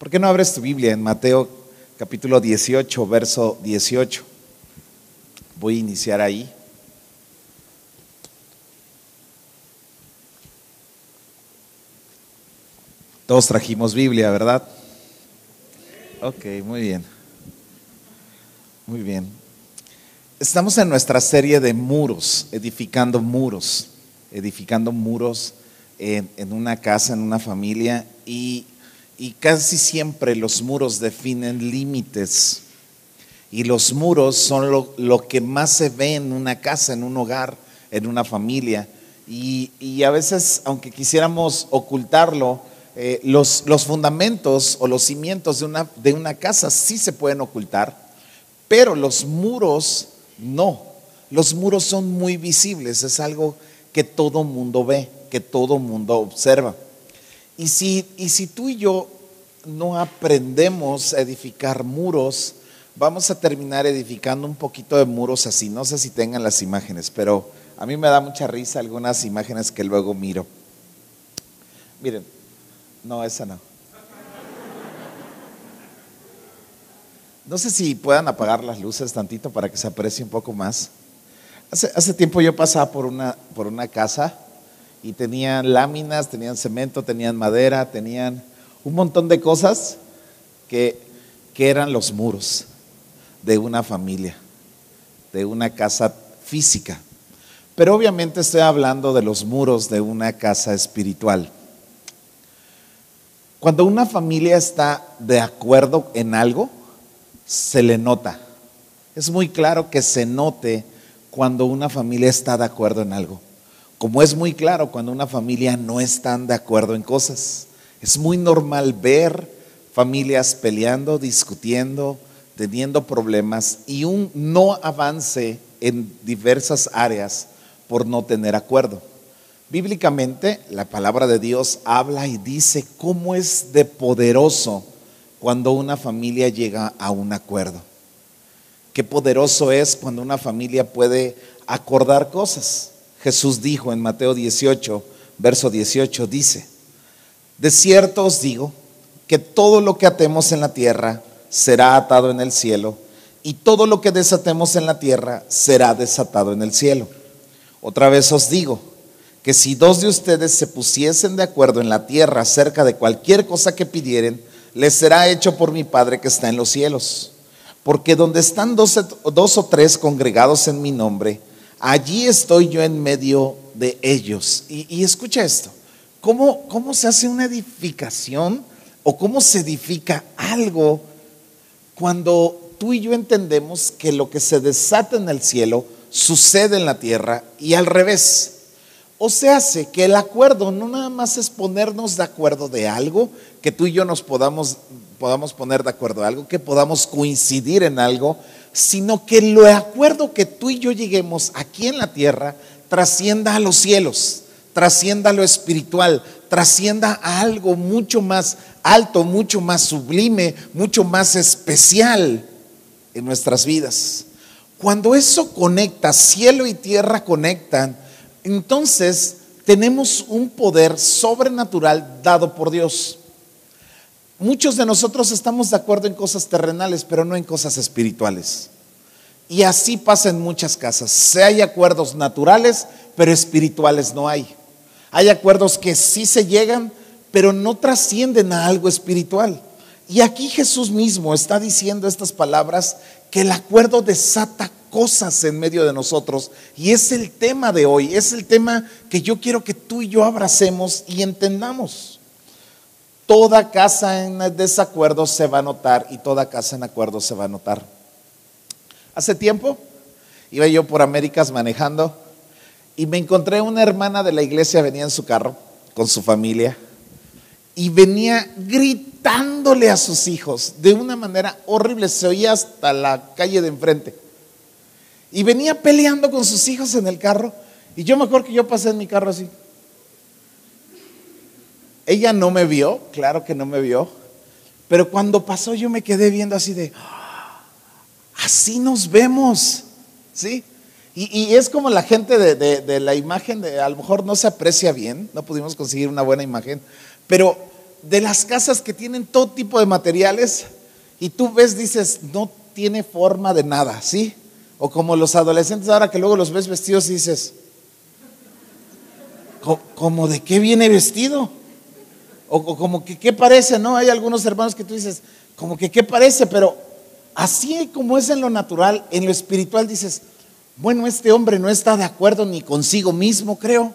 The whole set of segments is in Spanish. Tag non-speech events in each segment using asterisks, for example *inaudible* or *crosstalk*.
¿Por qué no abres tu Biblia en Mateo capítulo 18, verso 18? Voy a iniciar ahí. Todos trajimos Biblia, ¿verdad? Ok, muy bien. Muy bien. Estamos en nuestra serie de muros, edificando muros, edificando muros en, en una casa, en una familia, y, y casi siempre los muros definen límites. Y los muros son lo, lo, que más se ve en una casa, en un hogar, en una familia. Y, y a veces, aunque quisiéramos ocultarlo, eh, los, los, fundamentos o los cimientos de una, de una casa sí se pueden ocultar, pero los muros no. Los muros son muy visibles, es algo que todo mundo ve, que todo mundo observa. Y si, y si tú y yo no aprendemos a edificar muros, vamos a terminar edificando un poquito de muros así. No sé si tengan las imágenes, pero a mí me da mucha risa algunas imágenes que luego miro. Miren, no, esa no. No sé si puedan apagar las luces tantito para que se aprecie un poco más. Hace, tiempo yo pasaba por una, por una casa y tenían láminas, tenían cemento, tenían madera, tenían un montón de cosas que, que eran los muros de una familia, de una casa física. Pero obviamente estoy hablando de los muros de una casa espiritual. Cuando una familia está de acuerdo en algo, se le nota. Es muy claro que se note cuando una familia está de acuerdo en algo. Como es muy claro cuando una familia no está de acuerdo en cosas. Es muy normal ver familias peleando, discutiendo, teniendo problemas y un no avance en diversas áreas por no tener acuerdo. Bíblicamente, la palabra de Dios habla y dice cómo es de poderoso cuando una familia llega a un acuerdo. Qué poderoso es cuando una familia puede acordar cosas. Jesús dijo en Mateo 18, verso 18, dice, de cierto os digo que todo lo que atemos en la tierra será atado en el cielo, y todo lo que desatemos en la tierra será desatado en el cielo. Otra vez os digo, que si dos de ustedes se pusiesen de acuerdo en la tierra acerca de cualquier cosa que pidieren, les será hecho por mi Padre que está en los cielos. Porque donde están dos, dos, o tres congregados en mi nombre, allí estoy yo en medio de ellos. Y, escucha esto, ¿Cómo, ¿cómo se hace una edificación o cómo se edifica algo cuando tú y yo entendemos que lo que se desata en el cielo sucede en la tierra y al revés? O se hace que el acuerdo no nada más es ponernos de acuerdo de algo, que tú y yo nos podamos, podamos poner de acuerdo de algo, que podamos coincidir en algo, sino que el acuerdo que tú y yo lleguemos aquí en la tierra trascienda a los cielos, trascienda a lo espiritual, trascienda a algo mucho más alto, mucho más sublime, mucho más especial en nuestras vidas. Cuando eso conecta, cielo y tierra conectan, entonces tenemos un poder sobrenatural dado por Dios. Muchos de nosotros estamos de acuerdo en cosas terrenales, pero no en cosas espirituales. Y así pasa en muchas casas. Se hay acuerdos naturales, pero espirituales no hay. Hay acuerdos que sí se llegan, pero no trascienden a algo espiritual. Y aquí Jesús mismo está diciendo estas palabras que el acuerdo desata cosas en medio de nosotros. Y es el tema de hoy, es el tema que yo quiero que tú y yo abracemos y entendamos. Toda casa en desacuerdo se va a notar y toda casa en acuerdo se va a notar. Hace tiempo iba yo por Américas manejando y me encontré una hermana de la iglesia, venía en su carro con su familia y venía gritándole a sus hijos de una manera horrible, se oía hasta la calle de enfrente. Y venía peleando con sus hijos en el carro. Y yo me acuerdo que yo pasé en mi carro así. Ella no me vio, claro que no me vio. Pero cuando pasó yo me quedé viendo así de, ah, así nos vemos. ¿Sí? Y, y es como la gente de, de, la imagen, de, a lo mejor no se aprecia bien, no pudimos conseguir una buena imagen, pero de las casas que tienen todo tipo de materiales y tú ves, dices, no tiene forma de nada, ¿sí? O como los adolescentes ahora que luego los ves vestidos y dices, ¿como de qué viene vestido? O, como que qué parece, ¿no? Hay algunos hermanos que tú dices, como que qué parece, pero así como es en lo natural, en lo espiritual dices, bueno, este hombre no está de acuerdo ni consigo mismo, creo.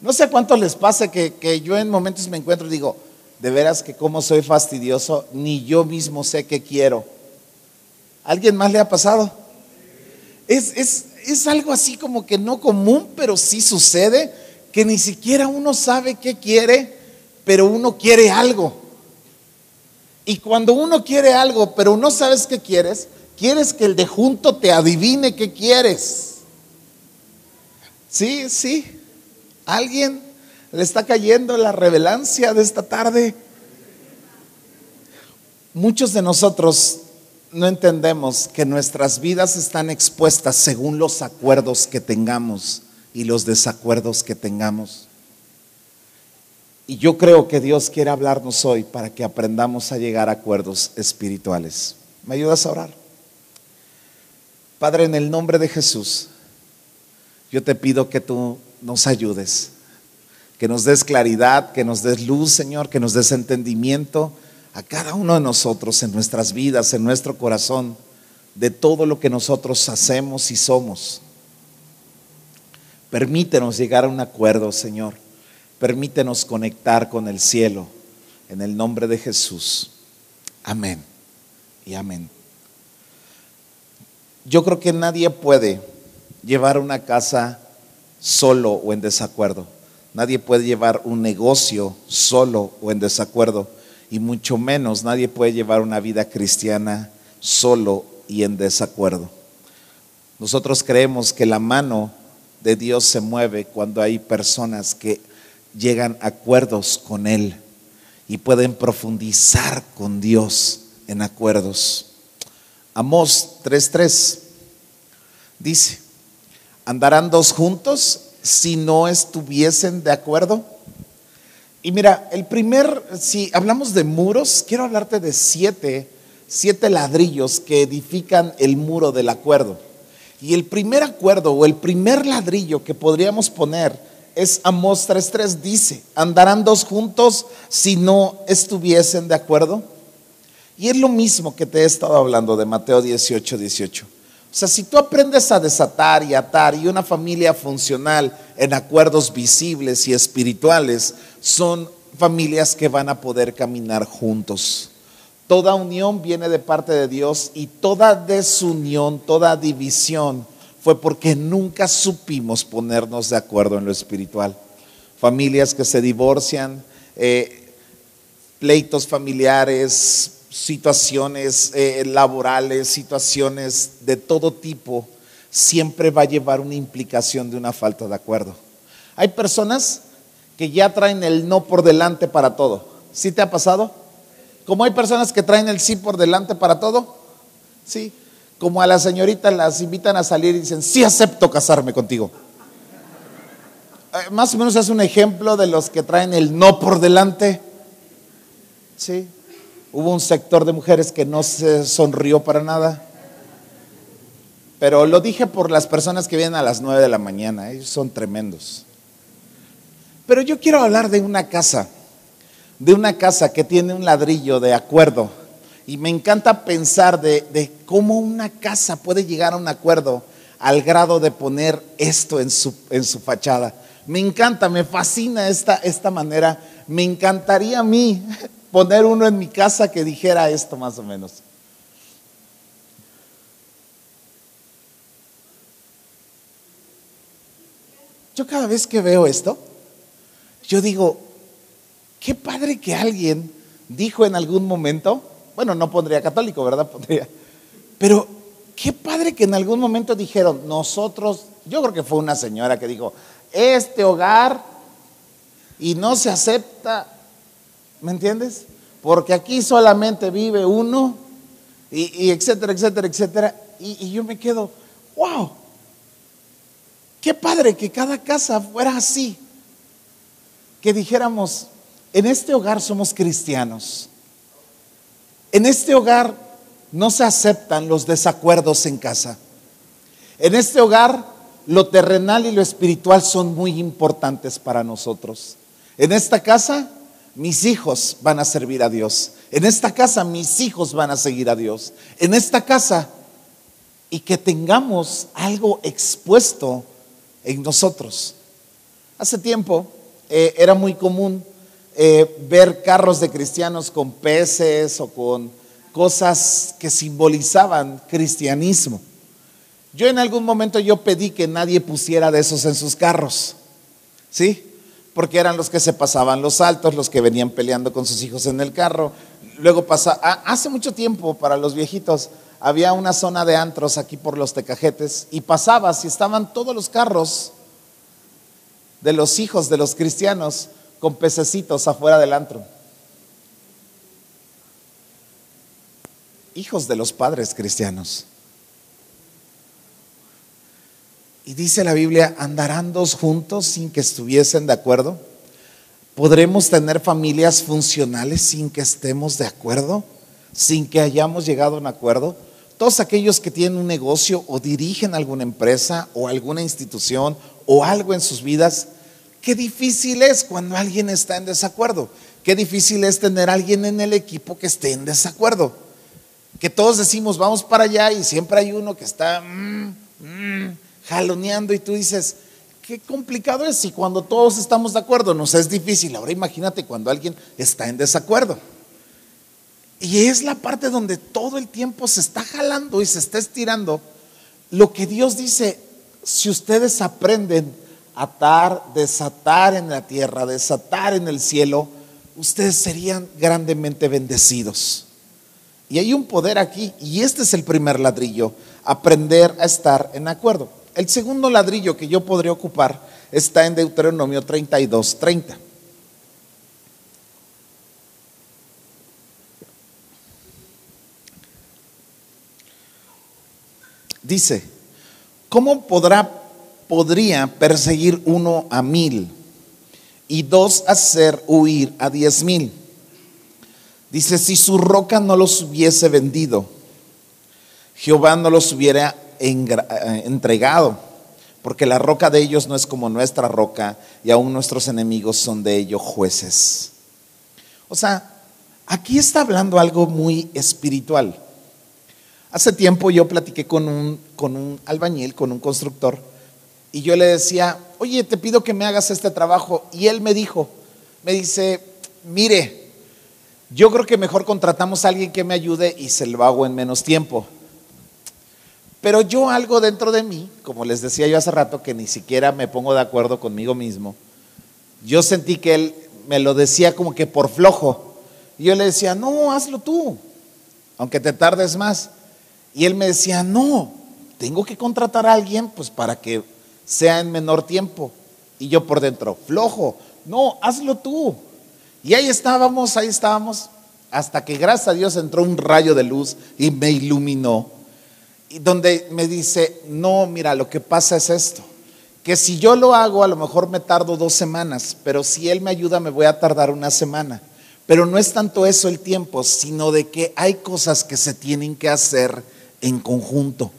No sé cuánto les pasa que, que yo en momentos me encuentro y digo, de veras que como soy fastidioso, ni yo mismo sé qué quiero. ¿Alguien más le ha pasado? Es, es, es algo así como que no común, pero sí sucede, que ni siquiera uno sabe qué quiere, pero uno quiere algo. Y cuando uno quiere algo, pero no sabes qué quieres, quieres que el de junto te adivine qué quieres. Sí, sí. ¿Alguien le está cayendo la revelancia de esta tarde? Muchos de nosotros no entendemos que nuestras vidas están expuestas según los acuerdos que tengamos y los desacuerdos que tengamos. Y yo creo que Dios quiere hablarnos hoy para que aprendamos a llegar a acuerdos espirituales. ¿Me ayudas a orar? Padre, en el nombre de Jesús, yo te pido que tú nos ayudes, que nos des claridad, que nos des luz, Señor, que nos des entendimiento a cada uno de nosotros en nuestras vidas, en nuestro corazón, de todo lo que nosotros hacemos y somos. Permítenos llegar a un acuerdo, Señor. Permítenos conectar con el cielo. En el nombre de Jesús. Amén. Y amén. Yo creo que nadie puede llevar una casa solo o en desacuerdo. Nadie puede llevar un negocio solo o en desacuerdo. Y mucho menos nadie puede llevar una vida cristiana solo y en desacuerdo. Nosotros creemos que la mano de Dios se mueve cuando hay personas que llegan acuerdos con Él y pueden profundizar con Dios en acuerdos. Amós 3:3 dice, ¿andarán dos juntos si no estuviesen de acuerdo? Y mira, el primer, si hablamos de muros, quiero hablarte de siete, siete ladrillos que edifican el muro del acuerdo. Y el primer acuerdo o el primer ladrillo que podríamos poner es Amós 3.3, dice, ¿andarán dos juntos si no estuviesen de acuerdo? Y es lo mismo que te he estado hablando de Mateo 18, 18. O sea, si tú aprendes a desatar y atar y una familia funcional en acuerdos visibles y espirituales, son familias que van a poder caminar juntos. Toda unión viene de parte de Dios y toda desunión, toda división fue porque nunca supimos ponernos de acuerdo en lo espiritual. Familias que se divorcian, eh, pleitos familiares, situaciones eh, laborales, situaciones de todo tipo, siempre va a llevar una implicación de una falta de acuerdo. Hay personas que ya traen el no por delante para todo. ¿Sí te ha pasado? Como hay personas que traen el sí por delante para todo. Sí. Como a la señorita las invitan a salir y dicen, sí acepto casarme contigo. Eh, más o menos es un ejemplo de los que traen el no por delante. Sí. Hubo un sector de mujeres que no se sonrió para nada. Pero lo dije por las personas que vienen a las 9 de la mañana, ellos son tremendos. Pero yo quiero hablar de una casa, de una casa que tiene un ladrillo de acuerdo. Y me encanta pensar de, cómo una casa puede llegar a un acuerdo al grado de poner esto en su, en su fachada. Me encanta, me fascina esta, esta manera. Me encantaría a mí *laughs* poner uno en mi casa que dijera esto más o menos. Yo cada vez que veo esto, yo digo, qué padre que alguien dijo en algún momento, bueno, no pondría católico, ¿verdad? *laughs* Pondría, pero qué padre que en algún momento dijeron, nosotros, yo creo que fue una señora que dijo, este hogar y no se acepta ¿Me entiendes? Porque aquí solamente vive uno y, etcétera, etcétera, etcétera. Y, y yo me quedo, wow, qué padre que cada casa fuera así. Que dijéramos, en este hogar somos cristianos. En este hogar no se aceptan los desacuerdos en casa. En este hogar lo terrenal y lo espiritual son muy importantes para nosotros. En esta casa mis hijos van a servir a Dios. En esta casa mis hijos van a seguir a Dios. En esta casa y que tengamos algo expuesto en nosotros. Hace tiempo eh, era muy común eh, ver carros de cristianos con peces o con cosas que simbolizaban cristianismo. Yo en algún momento yo pedí que nadie pusiera de esos en sus carros, ¿sí? Porque eran los que se pasaban los altos, los que venían peleando con sus hijos en el carro. Luego pasa, hace mucho tiempo para los viejitos había una zona de antros aquí por los tecajetes y pasabas y estaban todos los carros de los hijos de los cristianos con pececitos afuera del antro. Hijos de los padres cristianos. Y dice la Biblia, ¿andarán dos juntos sin que estuviesen de acuerdo? ¿Podremos tener familias funcionales sin que estemos de acuerdo? ¿Sin que hayamos llegado a un acuerdo? Todos aquellos que tienen un negocio o dirigen alguna empresa o alguna institución o algo en sus vidas, Qué difícil es cuando alguien está en desacuerdo. Qué difícil es tener alguien en el equipo que esté en desacuerdo. Que todos decimos, vamos para allá y siempre hay uno que está mm, mm, jaloneando y tú dices, qué complicado es si cuando todos estamos de acuerdo nos es difícil. Ahora imagínate cuando alguien está en desacuerdo. Y es la parte donde todo el tiempo se está jalando y se está estirando. Lo que Dios dice, si ustedes aprenden atar, desatar en la tierra, desatar en el cielo, ustedes serían grandemente bendecidos. Y hay un poder aquí, y este es el primer ladrillo, aprender a estar en acuerdo. El segundo ladrillo que yo podría ocupar está en Deuteronomio 32, 30. Dice, ¿cómo podrá podría perseguir uno a mil y dos hacer huir a diez mil. Dice, si su roca no los hubiese vendido, Jehová no los hubiera eh, entregado, porque la roca de ellos no es como nuestra roca y aún nuestros enemigos son de ellos jueces. O sea, aquí está hablando algo muy espiritual. Hace tiempo yo platiqué con un, con un albañil, con un constructor, y yo le decía, oye, te pido que me hagas este trabajo. Y él me dijo, me dice, mire, yo creo que mejor contratamos a alguien que me ayude y se lo hago en menos tiempo. Pero yo algo dentro de mí, como les decía yo hace rato, que ni siquiera me pongo de acuerdo conmigo mismo, yo sentí que él me lo decía como que por flojo. Y yo le decía, no, hazlo tú, aunque te tardes más. Y él me decía, no, tengo que contratar a alguien pues para que sea en menor tiempo. Y yo por dentro, flojo, no, hazlo tú. Y ahí estábamos, ahí estábamos, hasta que gracias a Dios entró un rayo de luz y me iluminó. Y donde me dice, no, mira, lo que pasa es esto, que si yo lo hago a lo mejor me tardo dos semanas, pero si Él me ayuda me voy a tardar una semana. Pero no es tanto eso el tiempo, sino de que hay cosas que se tienen que hacer en conjunto.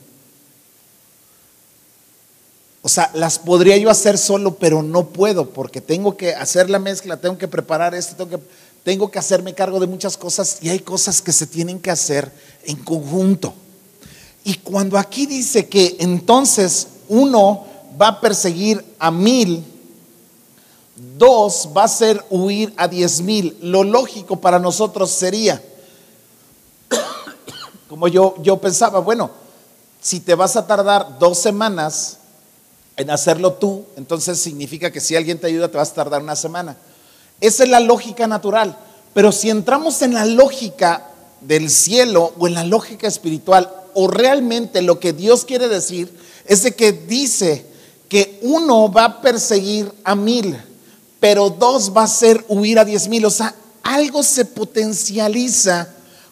O sea, las podría yo hacer solo, pero no puedo porque tengo que hacer la mezcla, tengo que preparar esto, tengo que, tengo que hacerme cargo de muchas cosas y hay cosas que se tienen que hacer en conjunto. Y cuando aquí dice que entonces uno va a perseguir a mil, dos va a ser huir a diez mil, lo lógico para nosotros sería, *coughs* como yo, yo pensaba, bueno, si te vas a tardar dos semanas, en hacerlo tú, entonces significa que si alguien te ayuda te vas a tardar una semana. Esa es la lógica natural. Pero si entramos en la lógica del cielo o en la lógica espiritual, o realmente lo que Dios quiere decir es de que dice que uno va a perseguir a mil, pero dos va a ser huir a diez mil. O sea, algo se potencializa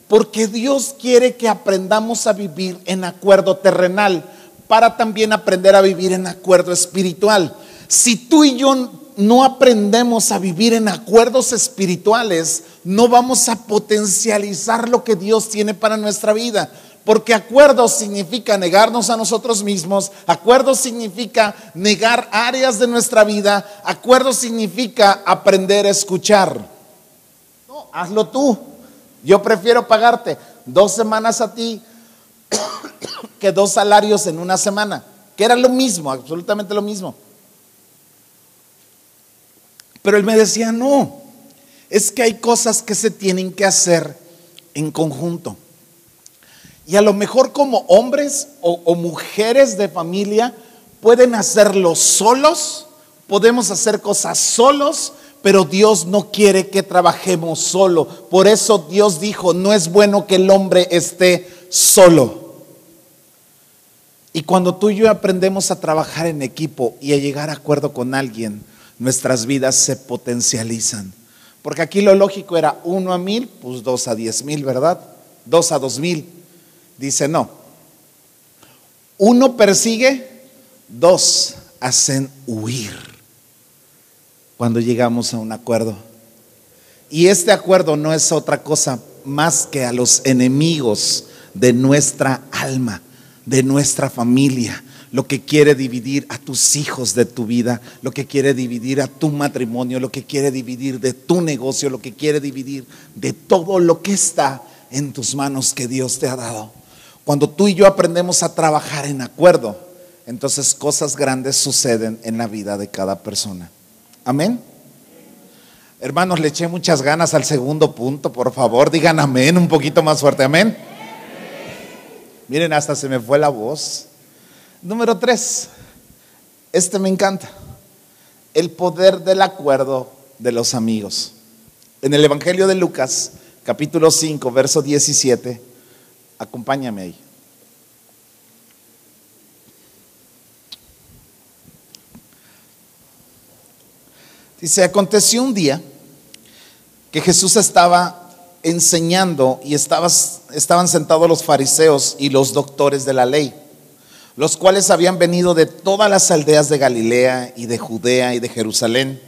porque Dios quiere que aprendamos a vivir en acuerdo terrenal para también aprender a vivir en acuerdo espiritual. Si tú y yo no aprendemos a vivir en acuerdos espirituales, no vamos a potencializar lo que Dios tiene para nuestra vida. Porque acuerdo significa negarnos a nosotros mismos, acuerdo significa negar áreas de nuestra vida, acuerdo significa aprender a escuchar. No, hazlo tú. Yo prefiero pagarte dos semanas a ti dos salarios en una semana, que era lo mismo, absolutamente lo mismo. Pero él me decía, no, es que hay cosas que se tienen que hacer en conjunto. Y a lo mejor como hombres o, mujeres de familia pueden hacerlo solos, podemos hacer cosas solos, pero Dios no quiere que trabajemos solo. Por eso Dios dijo, no es bueno que el hombre esté solo. Y cuando tú y yo aprendemos a trabajar en equipo y a llegar a acuerdo con alguien, nuestras vidas se potencializan. Porque aquí lo lógico era uno a mil, pues dos a diez mil, ¿verdad? Dos a dos mil. Dice, no. Uno persigue, dos hacen huir cuando llegamos a un acuerdo. Y este acuerdo no es otra cosa más que a los enemigos de nuestra alma, de nuestra familia, lo que quiere dividir a tus hijos de tu vida, lo que quiere dividir a tu matrimonio, lo que quiere dividir de tu negocio, lo que quiere dividir de todo lo que está en tus manos que Dios te ha dado. Cuando tú y yo aprendemos a trabajar en acuerdo, entonces cosas grandes suceden en la vida de cada persona. Amén. Hermanos, le eché muchas ganas al segundo punto, por favor, digan amén un poquito más fuerte, amén. Miren, hasta se me fue la voz. Número tres, este me encanta, el poder del acuerdo de los amigos. En el Evangelio de Lucas, capítulo 5, verso 17, Acompáñame ahí. Dice, aconteció un día que Jesús estaba enseñando y estaban sentados los fariseos y los doctores de la ley, los cuales habían venido de todas las aldeas de Galilea y de Judea y de Jerusalén.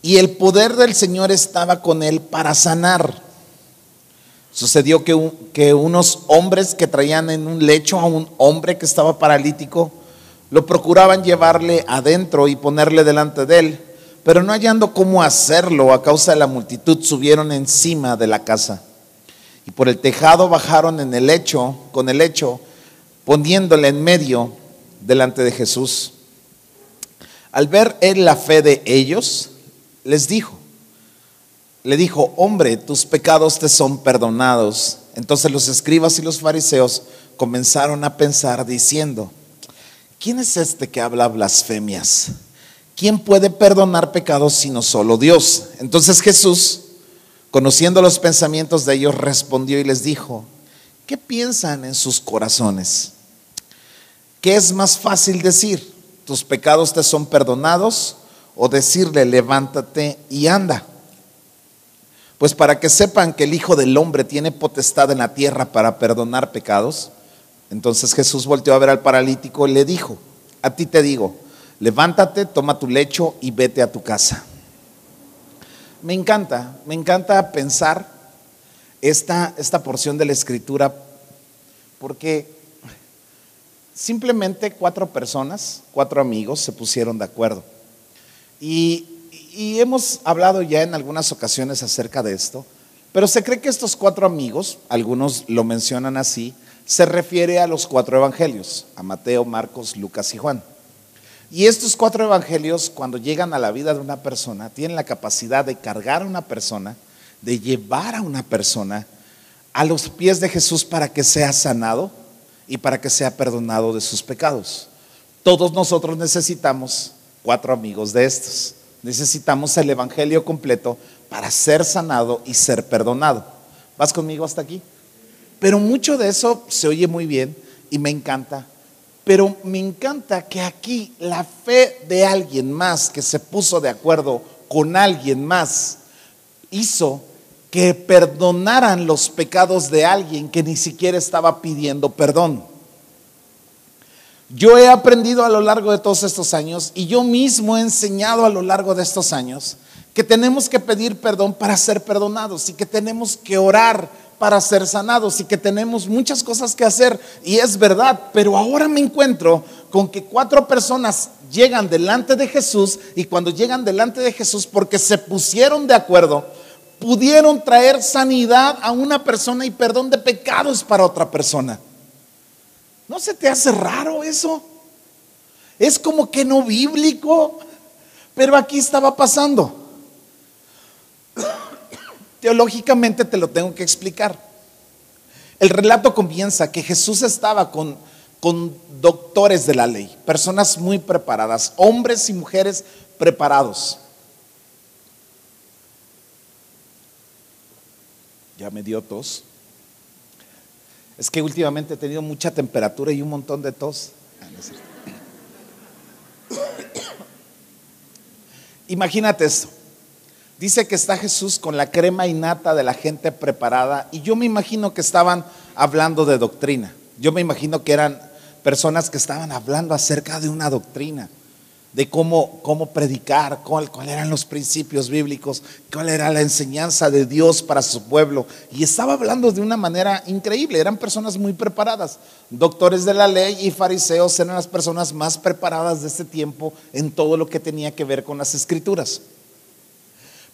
Y el poder del Señor estaba con él para sanar. Sucedió que, que, unos hombres que traían en un lecho a un hombre que estaba paralítico, lo procuraban llevarle adentro y ponerle delante de él, pero no hallando cómo hacerlo a causa de la multitud, subieron encima de la casa. Y por el tejado bajaron en el lecho, con el lecho, poniéndole en medio delante de Jesús. Al ver él la fe de ellos, les dijo, le dijo, hombre, tus pecados te son perdonados. Entonces los escribas y los fariseos comenzaron a pensar diciendo, ¿quién es este que habla blasfemias? ¿Quién puede perdonar pecados sino solo Dios? Entonces Jesús, conociendo los pensamientos de ellos, respondió y les dijo, ¿qué piensan en sus corazones? ¿Qué es más fácil decir? ¿Tus pecados te son perdonados? O decirle, levántate y anda. Pues para que sepan que el Hijo del Hombre tiene potestad en la tierra para perdonar pecados. Entonces Jesús volteó a ver al paralítico y le dijo, a ti te digo, levántate, toma tu lecho y vete a tu casa. Me encanta, me encanta pensar esta, esta porción de la escritura porque simplemente cuatro personas, cuatro amigos se pusieron de acuerdo. Y y hemos hablado ya en algunas ocasiones acerca de esto, pero se cree que estos cuatro amigos, algunos lo mencionan así, se refiere a los cuatro evangelios, a Mateo, Marcos, Lucas y Juan. Y estos cuatro evangelios, cuando llegan a la vida de una persona, tienen la capacidad de cargar a una persona, de llevar a una persona a los pies de Jesús para que sea sanado y para que sea perdonado de sus pecados. Todos nosotros necesitamos cuatro amigos de estos. Necesitamos el Evangelio completo para ser sanado y ser perdonado. ¿Vas conmigo hasta aquí? Pero mucho de eso se oye muy bien y me encanta. Pero me encanta que aquí la fe de alguien más que se puso de acuerdo con alguien más hizo que perdonaran los pecados de alguien que ni siquiera estaba pidiendo perdón. Yo he aprendido a lo largo de todos estos años y yo mismo he enseñado a lo largo de estos años que tenemos que pedir perdón para ser perdonados y que tenemos que orar para ser sanados y que tenemos muchas cosas que hacer y es verdad, pero ahora me encuentro con que cuatro personas llegan delante de Jesús y cuando llegan delante de Jesús porque se pusieron de acuerdo, pudieron traer sanidad a una persona y perdón de pecados para otra persona. ¿No se te hace raro eso? Es como que no bíblico, pero aquí estaba pasando. Teológicamente te lo tengo que explicar. El relato comienza que Jesús estaba con, con doctores de la ley, personas muy preparadas, hombres y mujeres preparados. Ya me dio tos. Es que últimamente he tenido mucha temperatura y un montón de tos. Ah, *coughs* Imagínate esto. Dice que está Jesús con la crema innata de la gente preparada y yo me imagino que estaban hablando de doctrina. Yo me imagino que eran personas que estaban hablando acerca de una doctrina, de cómo, cómo predicar, cuáles eran los principios bíblicos, cuál era la enseñanza de Dios para su pueblo. Y estaba hablando de una manera increíble, eran personas muy preparadas. Doctores de la ley y fariseos eran las personas más preparadas de este tiempo en todo lo que tenía que ver con las escrituras.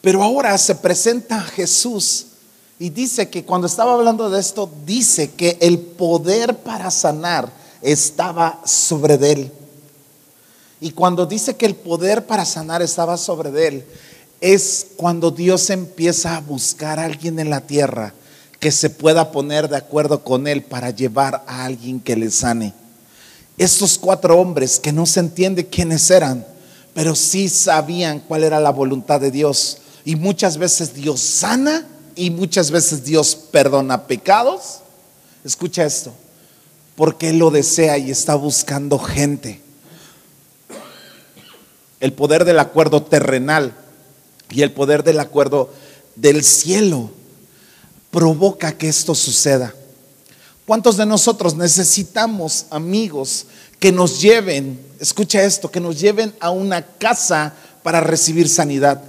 Pero ahora se presenta Jesús y dice que cuando estaba hablando de esto, dice que el poder para sanar estaba sobre él. Y cuando dice que el poder para sanar estaba sobre él, es cuando Dios empieza a buscar a alguien en la tierra que se pueda poner de acuerdo con él para llevar a alguien que le sane. Estos cuatro hombres que no se entiende quiénes eran, pero sí sabían cuál era la voluntad de Dios y muchas veces Dios sana y muchas veces Dios perdona pecados. Escucha esto, porque Él lo desea y está buscando gente. El poder del acuerdo terrenal y el poder del acuerdo del cielo provoca que esto suceda. ¿Cuántos de nosotros necesitamos amigos que nos lleven, escucha esto, que nos lleven a una casa para recibir sanidad?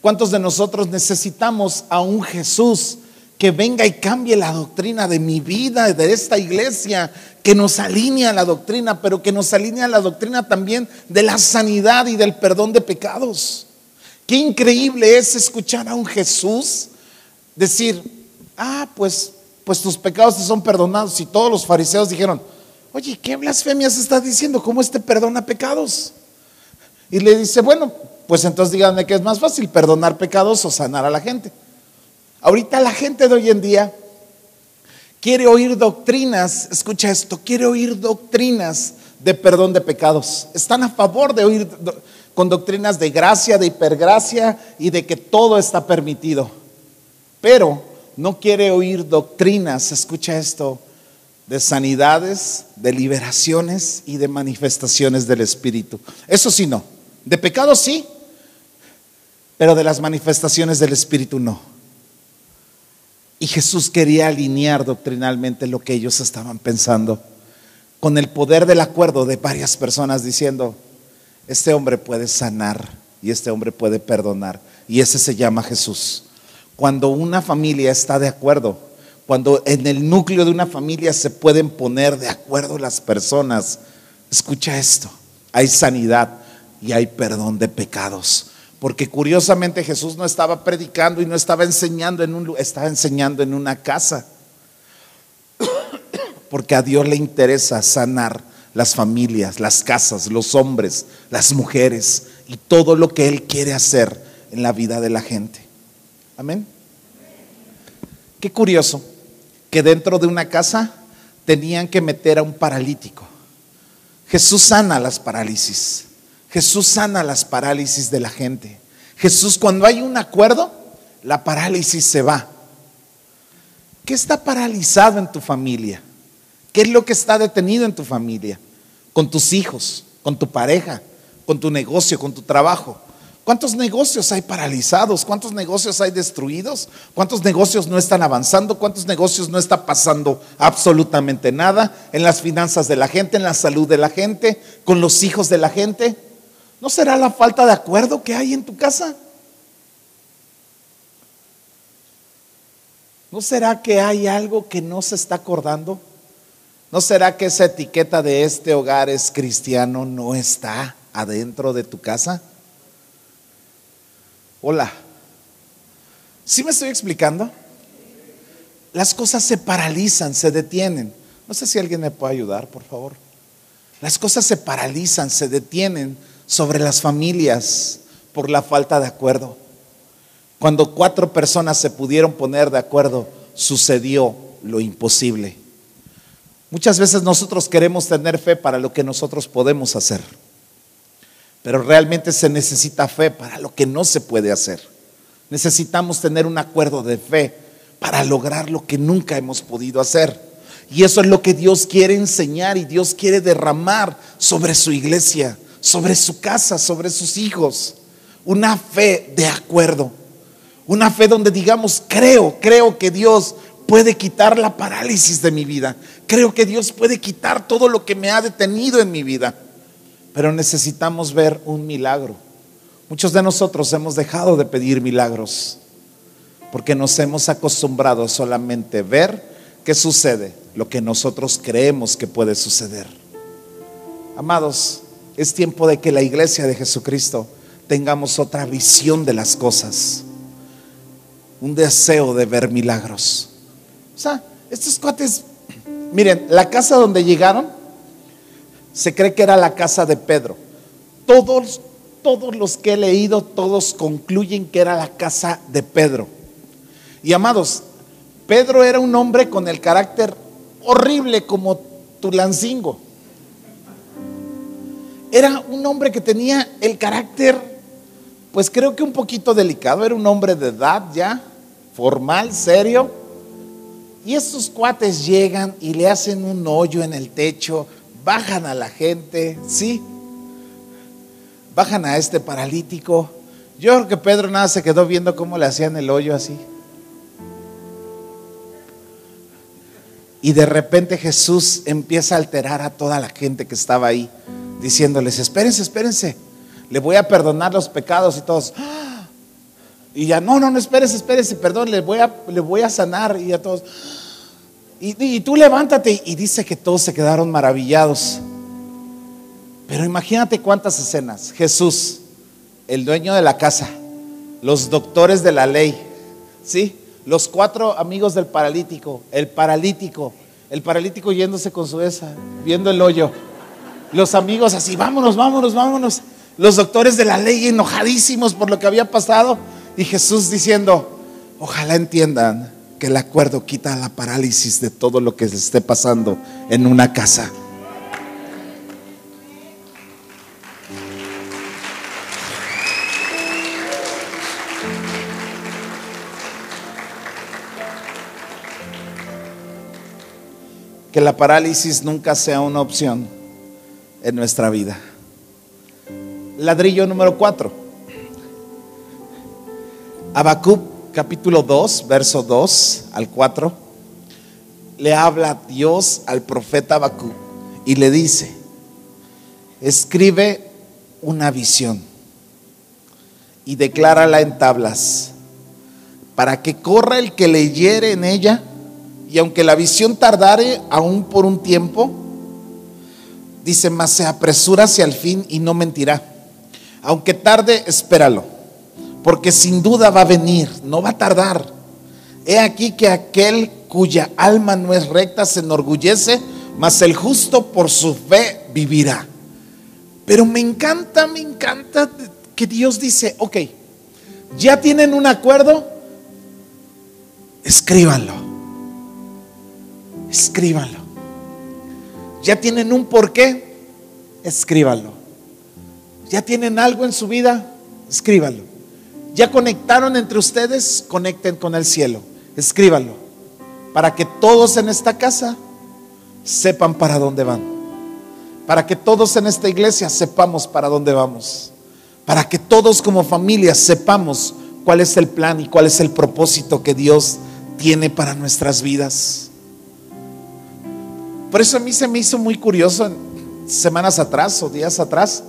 ¿Cuántos de nosotros necesitamos a un Jesús que venga y cambie la doctrina de mi vida, de esta iglesia, que nos alinea la doctrina, pero que nos alinea la doctrina también de la sanidad y del perdón de pecados? Qué increíble es escuchar a un Jesús decir, ah, pues, pues tus pecados te son perdonados. Y todos los fariseos dijeron, oye, ¿qué blasfemias está diciendo? ¿Cómo este perdona pecados? Y le dice, bueno, pues entonces díganme que es más fácil, perdonar pecados o sanar a la gente. Ahorita la gente de hoy en día quiere oír doctrinas, escucha esto, quiere oír doctrinas de perdón de pecados. Están a favor de oír con doctrinas de gracia, de hipergracia y de que todo está permitido. Pero no quiere oír doctrinas, escucha esto, de sanidades, de liberaciones y de manifestaciones del Espíritu. Eso sí no. De pecados sí, pero de las manifestaciones del Espíritu no. Y Jesús quería alinear doctrinalmente lo que ellos estaban pensando con el poder del acuerdo de varias personas diciendo, este hombre puede sanar y este hombre puede perdonar. Y ese se llama Jesús. Cuando una familia está de acuerdo, cuando en el núcleo de una familia se pueden poner de acuerdo las personas, escucha esto, hay sanidad y hay perdón de pecados. Porque curiosamente Jesús no estaba predicando y no estaba enseñando en un estaba enseñando en una casa. *coughs* Porque a Dios le interesa sanar las familias, las casas, los hombres, las mujeres y todo lo que Él quiere hacer en la vida de la gente. Amén. Qué curioso que dentro de una casa tenían que meter a un paralítico. Jesús sana las parálisis. Jesús sana las parálisis de la gente. Jesús, cuando hay un acuerdo, la parálisis se va. ¿Qué está paralizado en tu familia? ¿Qué es lo que está detenido en tu familia? Con tus hijos, con tu pareja, con tu negocio, con tu trabajo, ¿Cuántos negocios hay paralizados? ¿Cuántos negocios hay destruidos? ¿Cuántos negocios no están avanzando? ¿Cuántos negocios no está pasando absolutamente nada en las finanzas de la gente, en la salud de la gente, con los hijos de la gente? ¿No será la falta de acuerdo que hay en tu casa? ¿No será que hay algo que no se está acordando? ¿No será que esa etiqueta de este hogar es cristiano no está adentro de tu casa? Hola. ¿Sí me estoy explicando? Las cosas se paralizan, se detienen. No sé si alguien me puede ayudar, por favor. Las cosas se paralizan, se detienen sobre las familias por la falta de acuerdo. Cuando cuatro personas se pudieron poner de acuerdo, sucedió lo imposible. Muchas veces nosotros queremos tener fe para lo que nosotros podemos hacer, pero realmente se necesita fe para lo que no se puede hacer. Necesitamos tener un acuerdo de fe para lograr lo que nunca hemos podido hacer. Y eso es lo que Dios quiere enseñar y Dios quiere derramar sobre su iglesia, sobre su casa, sobre sus hijos. Una fe de acuerdo. Una fe donde digamos, creo, creo que Dios puede quitar la parálisis de mi vida. Creo que Dios puede quitar todo lo que me ha detenido en mi vida. Pero necesitamos ver un milagro. Muchos de nosotros hemos dejado de pedir milagros porque nos hemos acostumbrado a solamente ver qué sucede, lo que nosotros creemos que puede suceder. Amados, es tiempo de que la iglesia de Jesucristo tengamos otra visión de las cosas un deseo de ver milagros. O sea, estos cuates, miren, la casa donde llegaron se cree que era la casa de Pedro. Todos, todos los que he leído, todos concluyen que era la casa de Pedro. Y amados, Pedro era un hombre con el carácter horrible como Tulancingo. Era un hombre que tenía el carácter, pues creo que un poquito delicado. Era un hombre de edad ya, formal, serio. Y estos cuates llegan y le hacen un hoyo en el techo, bajan a la gente, ¿sí? Bajan a este paralítico. Yo creo que Pedro nada se quedó viendo cómo le hacían el hoyo así. Y de repente Jesús empieza a alterar a toda la gente que estaba ahí, diciéndoles, espérense, espérense, le voy a perdonar los pecados y todos. Y ya, no, no, no, espérese, espérese, perdón, le voy a, le voy a sanar. Y a todos, y, tú levántate. Y dice que todos se quedaron maravillados. Pero imagínate cuántas escenas. Jesús, el dueño de la casa, los doctores de la ley, ¿sí? Los cuatro amigos del paralítico, el paralítico, el paralítico yéndose con su esa, viendo el hoyo. Los amigos así, vámonos, vámonos, vámonos. Los doctores de la ley enojadísimos por lo que había pasado. Y Jesús diciendo, ojalá entiendan que el acuerdo quita la parálisis de todo lo que se esté pasando en una casa. Que la parálisis nunca sea una opción en nuestra vida. Ladrillo número cuatro. Habacuc capítulo 2, verso 2 al 4, le habla Dios al profeta Habacuc y le dice, escribe una visión y declárala en tablas, para que corra el que leyere en ella, y aunque la visión tardare aún por un tiempo, dice, mas se apresura hacia el fin y no mentirá. Aunque tarde, espéralo porque sin duda va a venir, no va a tardar. He aquí que aquel cuya alma no es recta se enorgullece, mas el justo por su fe vivirá. Pero me encanta, me encanta que Dios dice, ok, ya tienen un acuerdo, escríbanlo, escríbanlo. Ya tienen un porqué, escríbanlo. Ya tienen algo en su vida, escríbanlo. ¿Ya conectaron entre ustedes? Conecten con el cielo. Escríbanlo. Para que todos en esta casa sepan para dónde van. Para que todos en esta iglesia sepamos para dónde vamos. para que todos como familia sepamos cuál es el plan y cuál es el propósito que Dios tiene para nuestras vidas. Por eso a mí se me hizo muy curioso semanas atrás o días atrás.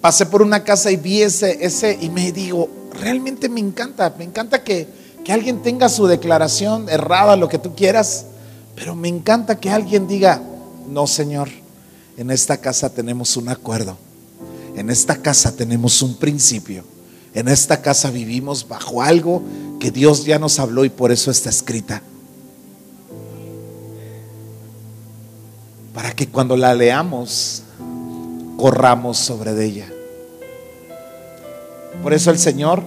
Pasé por una casa y vi ese, ese y me digo, realmente me encanta, me encanta que, que alguien tenga su declaración errada, lo que tú quieras, pero me encanta que alguien diga, no Señor, en esta casa tenemos un acuerdo, en esta casa tenemos un principio en esta casa vivimos bajo algo que Dios ya nos habló y por eso está escrita. Para que cuando la leamos, corramos sobre de ella. Por eso el Señor,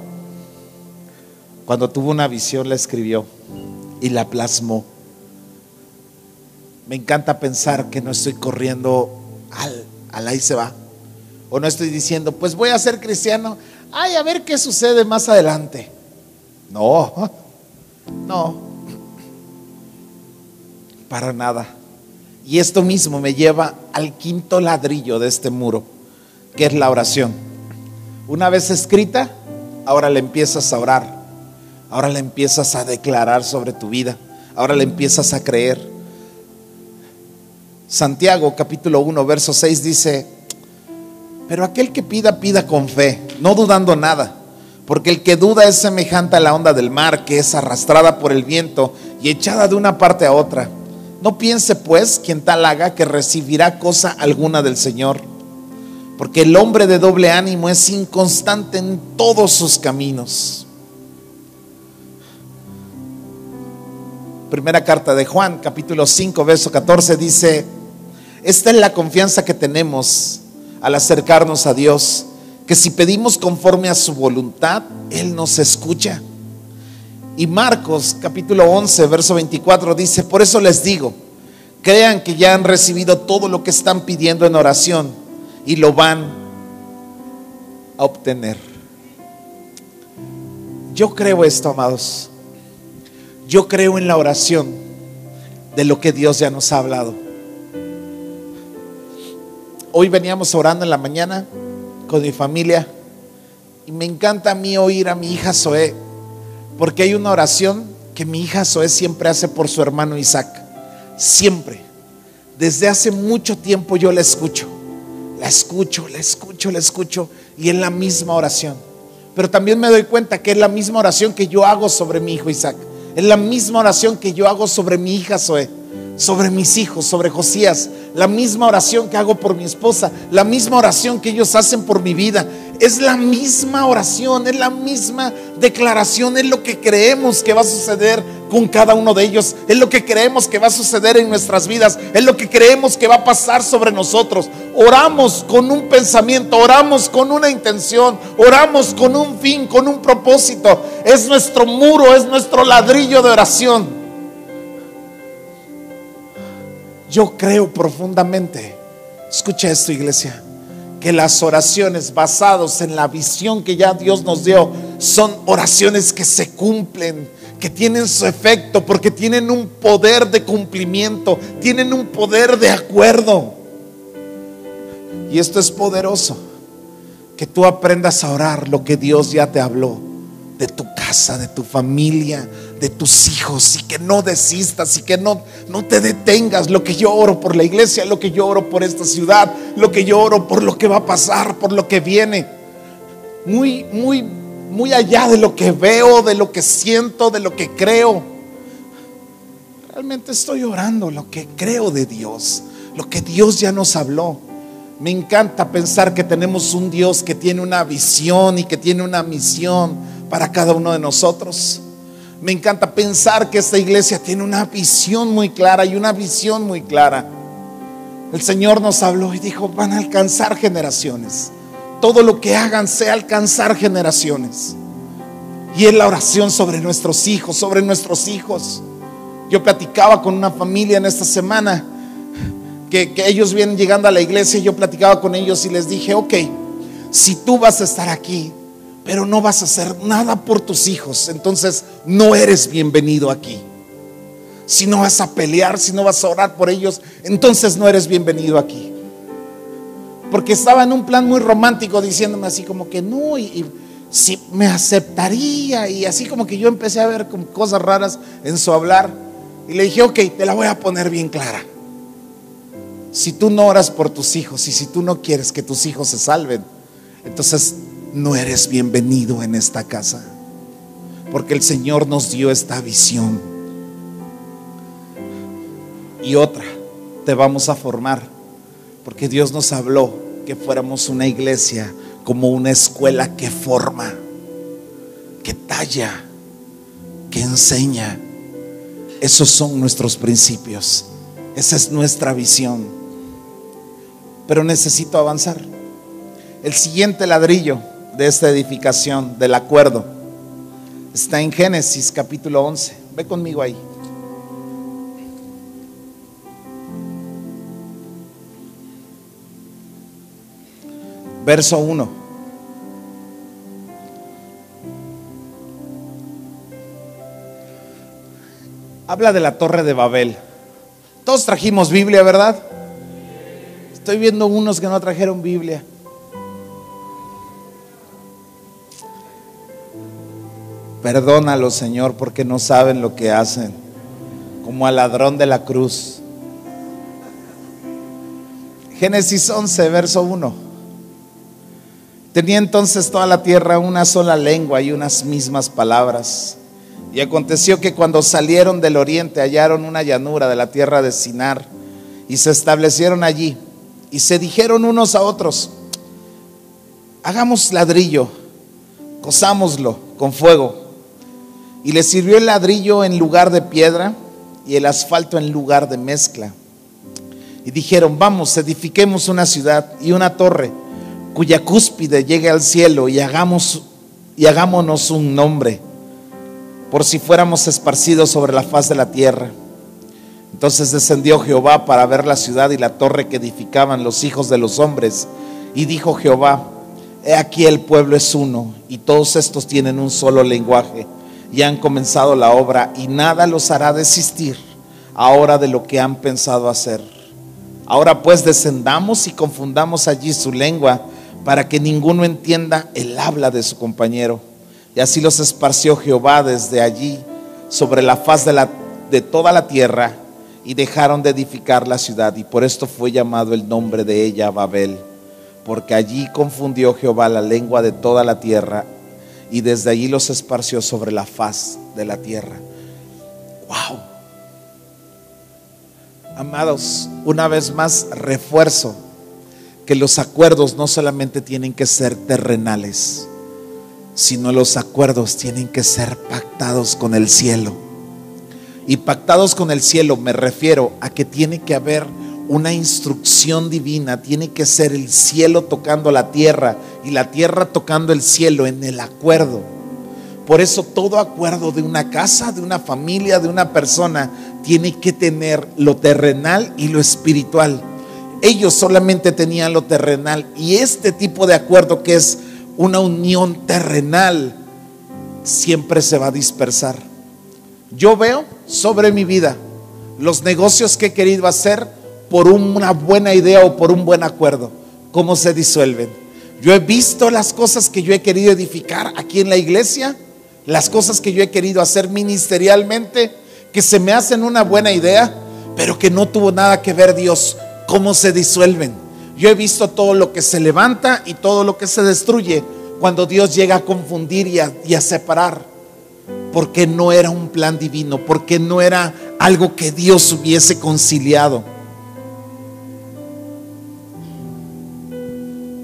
cuando tuvo una visión, la escribió y la plasmó. Me encanta pensar que no estoy corriendo al, al ahí se va. O no estoy diciendo, pues voy a ser cristiano ay, a ver qué sucede más adelante. No, *laughs* no, para nada. Y esto mismo me lleva al quinto ladrillo de este muro, que es la oración. Una vez escrita, ahora le empiezas a orar, ahora le empiezas a declarar sobre tu vida, ahora le empiezas a creer. Santiago capítulo 1, verso 6 dice, pero aquel que pida, pida con fe, no dudando nada. Porque el que duda es semejante a la onda del mar que es arrastrada por el viento y echada de una parte a otra. No piense pues quien tal haga que recibirá cosa alguna del Señor. Porque el hombre de doble ánimo es inconstante en todos sus caminos. Primera carta de Juan, capítulo 5, verso 14 dice, esta es la confianza que tenemos al acercarnos a Dios, que si pedimos conforme a su voluntad, Él nos escucha. Y Marcos capítulo 11, verso 24 dice, por eso les digo, crean que ya han recibido todo lo que están pidiendo en oración y lo van a obtener. Yo creo esto, amados. Yo creo en la oración de lo que Dios ya nos ha hablado hoy veníamos orando en la mañana con mi familia y me encanta a mí oír a mi hija Zoé, porque hay una oración que mi hija Zoé siempre hace por su hermano Isaac. Siempre. Desde hace mucho tiempo yo la escucho. La escucho, la escucho, la escucho y es la misma oración. Pero también me doy cuenta que es la misma oración que yo hago sobre mi hijo Isaac. Es la misma oración que yo hago sobre mi hija Zoé sobre mis hijos, sobre Josías, la misma oración que hago por mi esposa, la misma oración que ellos hacen por mi vida. Es la misma oración, es la misma declaración, es lo que creemos que va a suceder con cada uno de ellos, es lo que creemos que va a suceder en nuestras vidas, es lo que creemos que va a pasar sobre nosotros. Oramos con un pensamiento, oramos con una intención, oramos con un fin, con un propósito. Es nuestro muro, es nuestro ladrillo de oración. Yo creo profundamente, escucha esto iglesia, que las oraciones basadas en la visión que ya Dios nos dio son oraciones que se cumplen, que tienen su efecto, porque tienen un poder de cumplimiento, tienen un poder de acuerdo. Y esto es poderoso, que tú aprendas a orar lo que Dios ya te habló de tu casa, de tu familia, de tus hijos y que no desistas y que no, no te detengas. Lo que yo oro por la iglesia, lo que yo oro por esta ciudad, lo que yo oro por lo que va a pasar, por lo que viene. Muy, muy, muy allá de lo que veo, de lo que siento, de lo que creo. Realmente estoy orando lo que creo de Dios, lo que Dios ya nos habló. Me encanta pensar que tenemos un Dios que tiene una visión y que tiene una misión para cada uno de nosotros. Me encanta pensar que esta iglesia tiene una visión muy clara y una visión muy clara. El Señor nos habló y dijo, van a alcanzar generaciones. Todo lo que hagan sea alcanzar generaciones. Y es la oración sobre nuestros hijos, sobre nuestros hijos. Yo platicaba con una familia en esta semana que, que ellos vienen llegando a la iglesia y yo platicaba con ellos y les dije, ok, si tú vas a estar aquí, pero no vas a hacer nada por tus hijos, entonces no eres bienvenido aquí. Si no vas a pelear, si no vas a orar por ellos, entonces no eres bienvenido aquí. porque estaba en un plan muy romántico diciéndome así como que no, y, si me aceptaría, y así como que yo empecé a ver cosas raras en su hablar, y le dije, ok, te la voy a poner bien clara. Si tú no oras por tus hijos y si tú no quieres que tus hijos se salven, entonces no eres bienvenido en esta casa. Porque el Señor nos dio esta visión. Y otra, te vamos a formar. Porque Dios nos habló que fuéramos una iglesia como una escuela que forma, que talla, que enseña. Esos son nuestros principios. Esa es nuestra visión. Pero necesito avanzar. El siguiente ladrillo de esta edificación, del acuerdo, está en Génesis capítulo 11. Ve conmigo ahí. Verso 1. Habla de la torre de Babel. Todos trajimos Biblia, ¿verdad? Estoy viendo unos que no trajeron Biblia. Perdónalo, Señor, porque no saben lo que hacen. Como al ladrón de la cruz. Génesis 11, verso 1. Tenía entonces toda la tierra una sola lengua y unas mismas palabras. Y aconteció que cuando salieron del oriente hallaron una llanura de la tierra de Sinar y se establecieron allí y se dijeron unos a otros, hagamos ladrillo, cosámoslo con fuego y le sirvió el ladrillo en lugar de piedra y el asfalto en lugar de mezcla. Y dijeron, vamos, edifiquemos una ciudad y una torre cuya cúspide llegue al cielo y hagamos y hagámonos un nombre, por si fuéramos esparcidos sobre la faz de la tierra. Entonces descendió Jehová para ver la ciudad y la torre que edificaban los hijos de los hombres. Y dijo Jehová, he aquí el pueblo es uno, y todos estos tienen un solo lenguaje y han comenzado la obra y nada los hará desistir ahora de lo que han pensado hacer. Ahora pues descendamos y confundamos allí su lengua para que ninguno entienda el habla de su compañero. Y así los esparció Jehová desde allí sobre la faz de, la, de toda la tierra y dejaron de edificar la ciudad y por esto fue llamado el nombre de ella Babel, porque allí confundió Jehová la lengua de toda la tierra y desde allí los esparció sobre la faz de la tierra. Wow. Amados, una vez más refuerzo que los acuerdos no solamente tienen que ser terrenales, sino los acuerdos tienen que ser pactados con el cielo. Y pactados con el cielo me refiero a que tiene que haber una instrucción divina, tiene que ser el cielo tocando la tierra y la tierra tocando el cielo en el acuerdo. Por eso todo acuerdo de una casa, de una familia, de una persona, tiene que tener lo terrenal y lo espiritual. Ellos solamente tenían lo terrenal y este tipo de acuerdo que es una unión terrenal siempre se va a dispersar. Yo veo sobre mi vida los negocios que he querido hacer por una buena idea o por un buen acuerdo, cómo se disuelven. Yo he visto las cosas que yo he querido edificar aquí en la iglesia, las cosas que yo he querido hacer ministerialmente, que se me hacen una buena idea, pero que no tuvo nada que ver Dios, cómo se disuelven. Yo he visto todo lo que se levanta y todo lo que se destruye cuando Dios llega a confundir y a, y a separar, porque no era un plan divino, porque no era algo que Dios hubiese conciliado.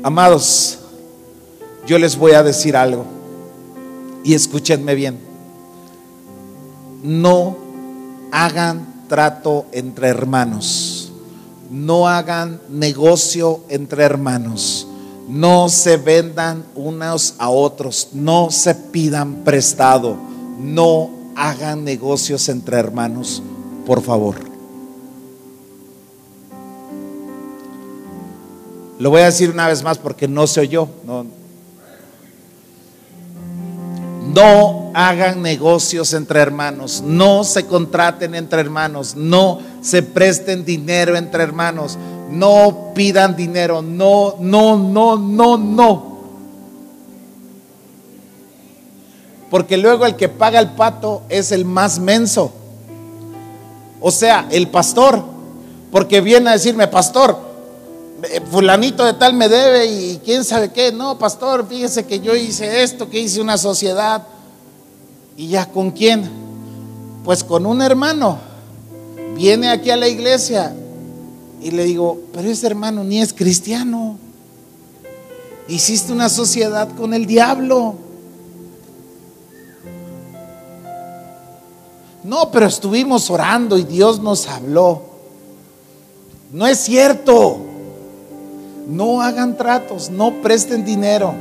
Amados, yo les voy a decir algo y escúchenme bien. No hagan trato entre hermanos. No hagan negocio entre hermanos. No se vendan unos a otros. No se pidan prestado. No hagan negocios entre hermanos, por favor. Lo voy a decir una vez más porque no se oyó. No, no hagan negocios entre hermanos, no se contraten entre hermanos, no se presten dinero entre hermanos, no pidan dinero, no, no, no, no, no. Porque luego el que paga el pato es el más menso. O sea, el pastor. Porque viene a decirme, pastor, fulanito de tal me debe y quién sabe qué. No, pastor, fíjese que yo hice esto, que hice una sociedad. ¿Y ya con quién? Pues con un hermano. Viene aquí a la iglesia y le digo, pero ese hermano ni es cristiano. Hiciste una sociedad con el diablo. No, pero estuvimos orando y Dios nos habló. No es cierto. No hagan tratos, no presten dinero.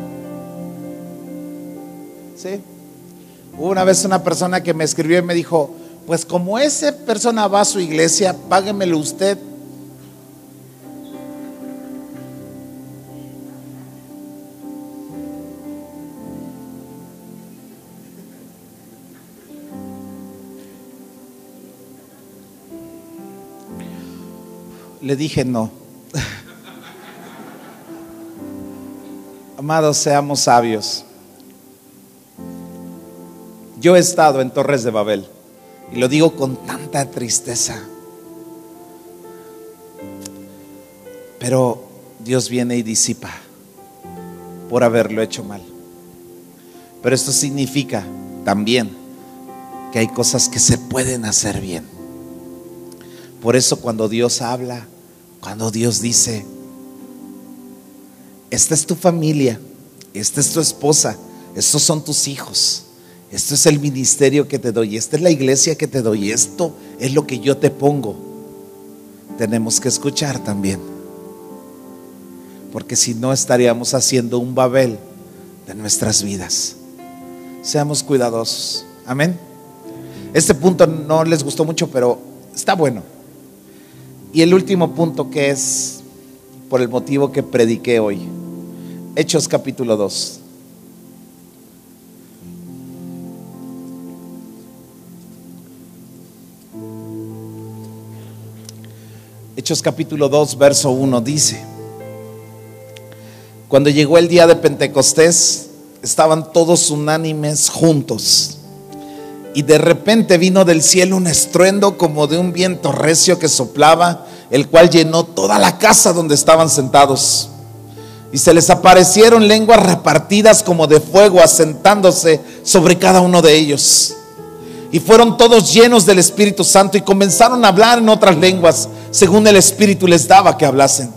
¿Sí? Hubo una vez una persona que me escribió y me dijo, pues como esa persona va a su iglesia, páguemelo usted. Le dije no. Amados, seamos sabios. Yo he estado en Torres de Babel y lo digo con tanta tristeza. Pero Dios viene y disipa por haberlo hecho mal. Pero esto significa también que hay cosas que se pueden hacer bien. Por eso cuando Dios habla, cuando Dios dice, esta es tu familia, esta es tu esposa, estos son tus hijos, esto es el ministerio que te doy, esta es la iglesia que te doy, esto es lo que yo te pongo. Tenemos que escuchar también. Porque si no estaríamos haciendo un Babel de nuestras vidas. Seamos cuidadosos. Amén. Este punto no les gustó mucho, pero está bueno. Y el último punto que es por el motivo que prediqué hoy. Hechos capítulo 2. Hechos capítulo 2, verso 1 dice, cuando llegó el día de Pentecostés, estaban todos unánimes juntos. Y de repente vino del cielo un estruendo como de un viento recio que soplaba, el cual llenó toda la casa donde estaban sentados. Y se les aparecieron lenguas repartidas como de fuego, asentándose sobre cada uno de ellos. Y fueron todos llenos del Espíritu Santo y comenzaron a hablar en otras lenguas, según el Espíritu les daba que hablasen.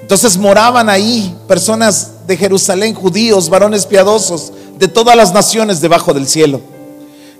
Entonces moraban ahí personas de Jerusalén, judíos, varones piadosos, de todas las naciones debajo del cielo.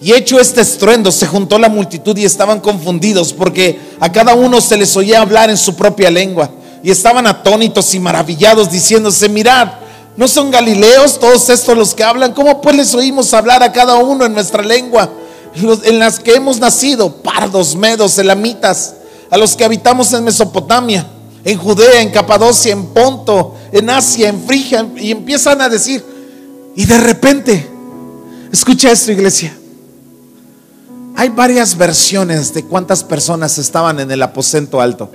Y hecho este estruendo, se juntó la multitud y estaban confundidos porque a cada uno se les oía hablar en su propia lengua. Y estaban atónitos y maravillados diciéndose, mirad, ¿no son galileos todos estos los que hablan? ¿Cómo pues les oímos hablar a cada uno en nuestra lengua? en las que hemos nacido, pardos, medos, elamitas, a los que habitamos en Mesopotamia, en Judea, en Capadocia, en Ponto, en Asia, en Frigia, y empiezan a decir, y de repente, escucha esto iglesia, hay varias versiones de cuántas personas estaban en el aposento alto.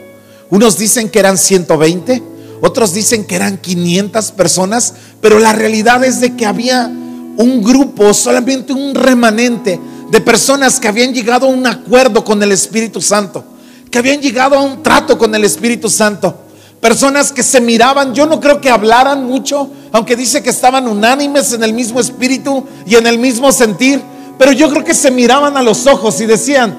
Unos dicen que eran 120, otros dicen que eran 500 personas, pero la realidad es de que había un grupo, solamente un remanente de personas que habían llegado a un acuerdo con el Espíritu Santo, que habían llegado a un trato con el Espíritu Santo. Personas que se miraban, yo no creo que hablaran mucho, aunque dice que estaban unánimes en el mismo espíritu y en el mismo sentir, pero yo creo que se miraban a los ojos y decían,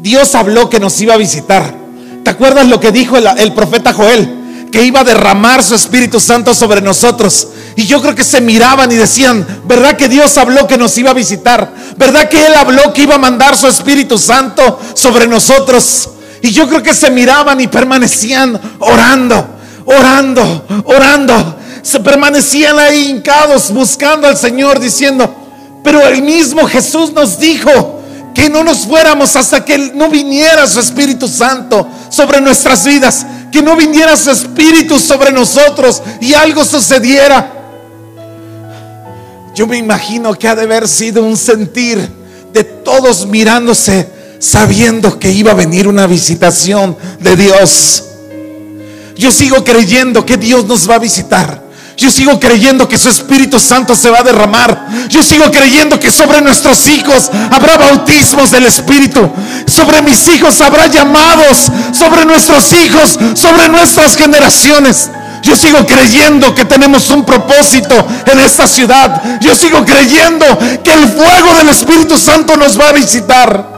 Dios habló que nos iba a visitar. ¿Te acuerdas lo que dijo el, profeta Joel? Que iba a derramar su Espíritu Santo sobre nosotros. Y yo creo que se miraban y decían, ¿verdad que Dios habló que nos iba a visitar? ¿Verdad que Él habló que iba a mandar su Espíritu Santo sobre nosotros? Y yo creo que se miraban y permanecían orando, orando, orando. Se permanecían ahí hincados buscando al Señor diciendo, pero el mismo Jesús nos dijo que no nos fuéramos hasta que no viniera su Espíritu Santo sobre nuestras vidas, que no viniera su Espíritu sobre nosotros y algo sucediera. Yo me imagino que ha de haber sido un sentir de todos mirándose, sabiendo que iba a venir una visitación de Dios. Yo sigo creyendo que Dios nos va a visitar. Yo sigo creyendo que su Espíritu Santo se va a derramar. Yo sigo creyendo que sobre nuestros hijos habrá bautismos del Espíritu. Sobre mis hijos habrá llamados. Sobre nuestros hijos, sobre nuestras generaciones. Yo sigo creyendo que tenemos un propósito en esta ciudad. Yo sigo creyendo que el fuego del Espíritu Santo nos va a visitar.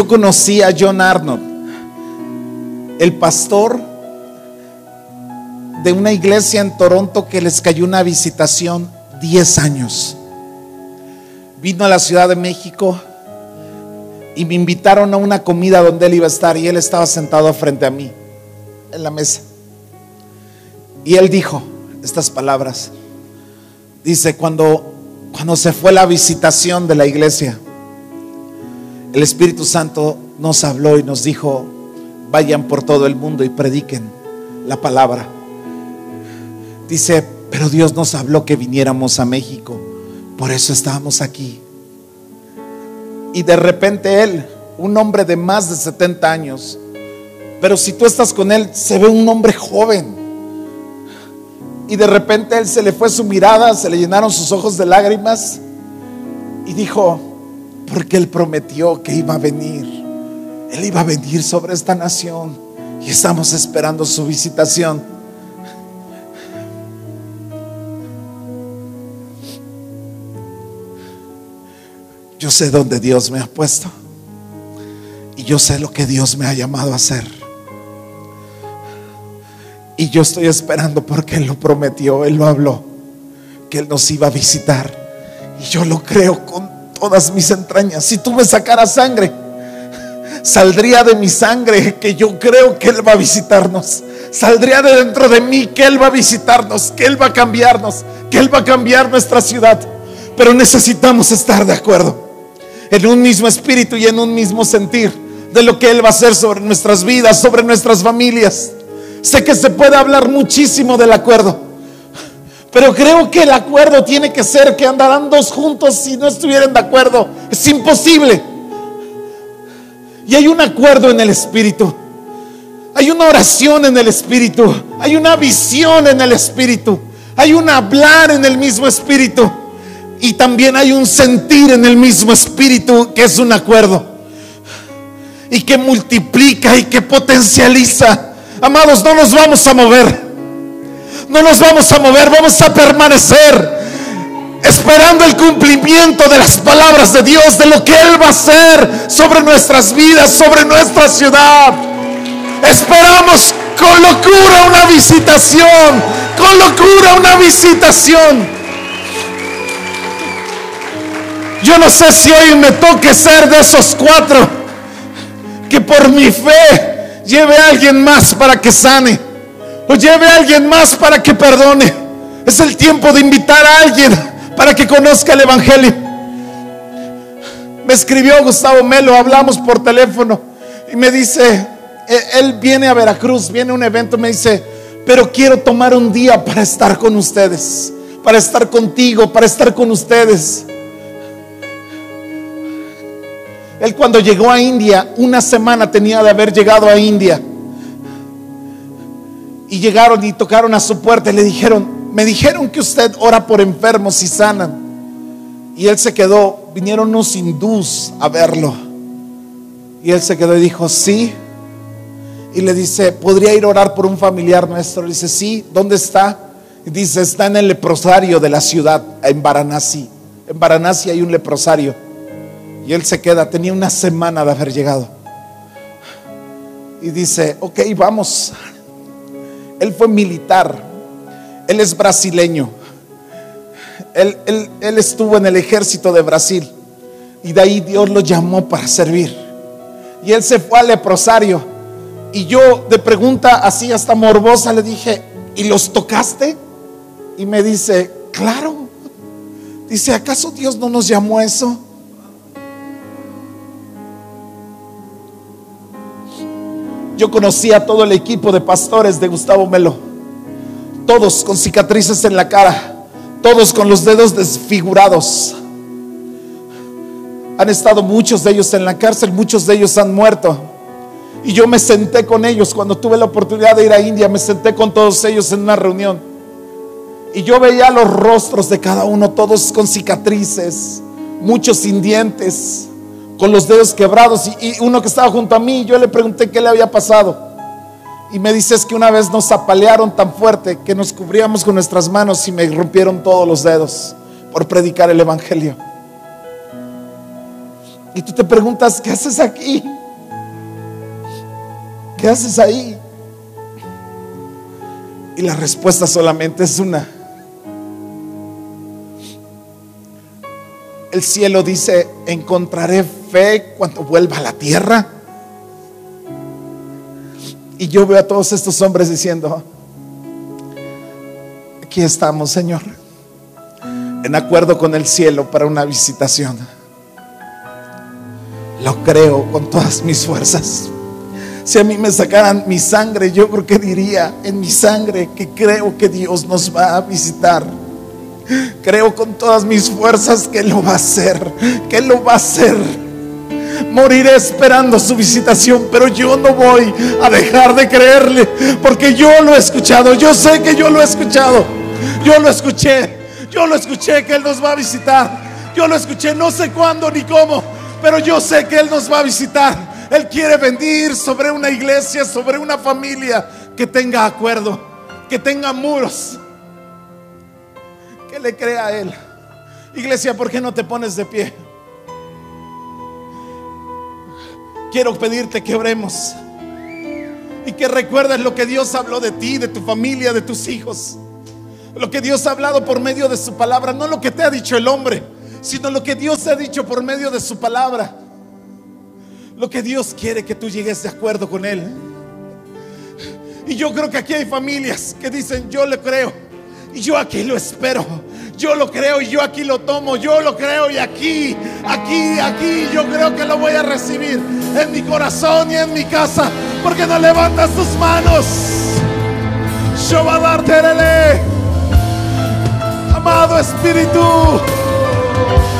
Yo conocí a John Arnold, el pastor de una iglesia en Toronto que les cayó una visitación 10 años. Vino a la Ciudad de México y me invitaron a una comida donde él iba a estar y él estaba sentado frente a mí en la mesa. Y él dijo estas palabras. Dice, cuando, cuando se fue la visitación de la iglesia, el Espíritu Santo nos habló y nos dijo, vayan por todo el mundo y prediquen la palabra. Dice, pero Dios nos habló que viniéramos a México, por eso estábamos aquí. Y de repente él, un hombre de más de 70 años, pero si tú estás con él, se ve un hombre joven. Y de repente él se le fue su mirada, se le llenaron sus ojos de lágrimas y dijo, porque Él prometió que iba a venir. Él iba a venir sobre esta nación. Y estamos esperando su visitación. Yo sé dónde Dios me ha puesto. Y yo sé lo que Dios me ha llamado a hacer. Y yo estoy esperando porque Él lo prometió, Él lo habló, que Él nos iba a visitar. Y yo lo creo con todas mis entrañas. Si tú me sacaras sangre, saldría de mi sangre que yo creo que Él va a visitarnos. Saldría de dentro de mí que Él va a visitarnos, que Él va a cambiarnos, que Él va a cambiar nuestra ciudad. Pero necesitamos estar de acuerdo en un mismo espíritu y en un mismo sentir de lo que Él va a hacer sobre nuestras vidas, sobre nuestras familias. Sé que se puede hablar muchísimo del acuerdo. Pero creo que el acuerdo tiene que ser que andarán dos juntos si no estuvieran de acuerdo. Es imposible. Y hay un acuerdo en el Espíritu. Hay una oración en el Espíritu. Hay una visión en el Espíritu. Hay un hablar en el mismo Espíritu. Y también hay un sentir en el mismo Espíritu que es un acuerdo. Y que multiplica y que potencializa. Amados, no nos vamos a mover no nos vamos a mover, vamos a permanecer esperando el cumplimiento de las palabras de Dios, de lo que Él va a hacer sobre nuestras vidas, sobre nuestra ciudad. Esperamos con locura una visitación, con locura una visitación. Yo no sé si hoy me toque ser de esos cuatro que por mi fe lleve a alguien más para que sane o lleve a alguien más para que perdone. Es el tiempo de invitar a alguien para que conozca el Evangelio. Me escribió Gustavo Melo, hablamos por teléfono y me dice, e-, él viene a Veracruz, viene a un evento, me dice, pero quiero tomar un día para estar con ustedes, para estar contigo, para estar con ustedes. Él cuando llegó a India, una semana tenía de haber llegado a India y llegaron y tocaron a su puerta y le dijeron, me dijeron que usted ora por enfermos y sanan. Y él se quedó, vinieron unos hindús a verlo. Y él se quedó y dijo, sí. Y le dice, ¿podría ir a orar por un familiar nuestro? Le dice, sí, ¿dónde está? Y dice, está en el leprosario de la ciudad, en Varanasi. En Varanasi hay un leprosario. Y él se queda, tenía una semana de haber llegado. Y dice, ok, vamos. Él fue militar. Él es brasileño. Él, estuvo en el ejército de Brasil. Y de ahí Dios lo llamó para servir. Y él se fue al leprosario. Y yo de pregunta así hasta morbosa le dije, ¿y los tocaste? Y me dice, claro. Dice, ¿acaso Dios no nos llamó a eso? Yo conocí a todo el equipo de pastores de Gustavo Melo. todos con cicatrices en la cara, todos con los dedos desfigurados. Han estado muchos de ellos en la cárcel, muchos de ellos han muerto. Y yo me senté con ellos cuando tuve la oportunidad de ir a India, me senté con todos ellos en una reunión. Y yo veía los rostros de cada uno, todos con cicatrices, muchos sin dientes, con los dedos quebrados. Y, uno que estaba junto a mí, yo le pregunté qué le había pasado. Y me dices que una vez nos apalearon tan fuerte que nos cubríamos con nuestras manos y me rompieron todos los dedos por predicar el Evangelio. Y tú te preguntas, ¿qué haces aquí? ¿Qué haces ahí? Y la respuesta solamente es una. El cielo dice, encontraré fe cuando vuelva a la tierra. Y yo veo a todos estos hombres diciendo, aquí estamos, Señor, en acuerdo con el cielo para una visitación. Lo creo con todas mis fuerzas. Si a mí me sacaran mi sangre, yo creo que diría en mi sangre que creo que Dios nos va a visitar. Creo con todas mis fuerzas que lo va a hacer, que lo va a hacer. Moriré esperando su visitación, pero yo no voy a dejar de creerle, porque yo lo he escuchado, yo sé que yo lo he escuchado, yo lo escuché, yo lo escuché que Él nos va a visitar, yo lo escuché, no sé cuándo ni cómo, pero yo sé que Él nos va a visitar. Él quiere venir sobre una iglesia, sobre una familia que tenga acuerdo, que tenga muros, que le crea a Él. Iglesia, ¿por qué no te pones de pie? Quiero pedirte que oremos y que recuerdes lo que Dios habló de ti, de tu familia, de tus hijos. Lo que Dios ha hablado por medio de su palabra, no lo que te ha dicho el hombre, sino lo que Dios ha dicho por medio de su palabra lo que Dios quiere que tú llegues de acuerdo con Él. Y yo creo que aquí hay familias que dicen, yo le creo yo aquí lo espero. Yo lo creo y yo aquí lo tomo. Yo lo creo y aquí, aquí, aquí yo creo que lo voy a recibir en mi corazón y en mi casa. Porque no levantas tus manos. Yo va a darte Amado Espíritu,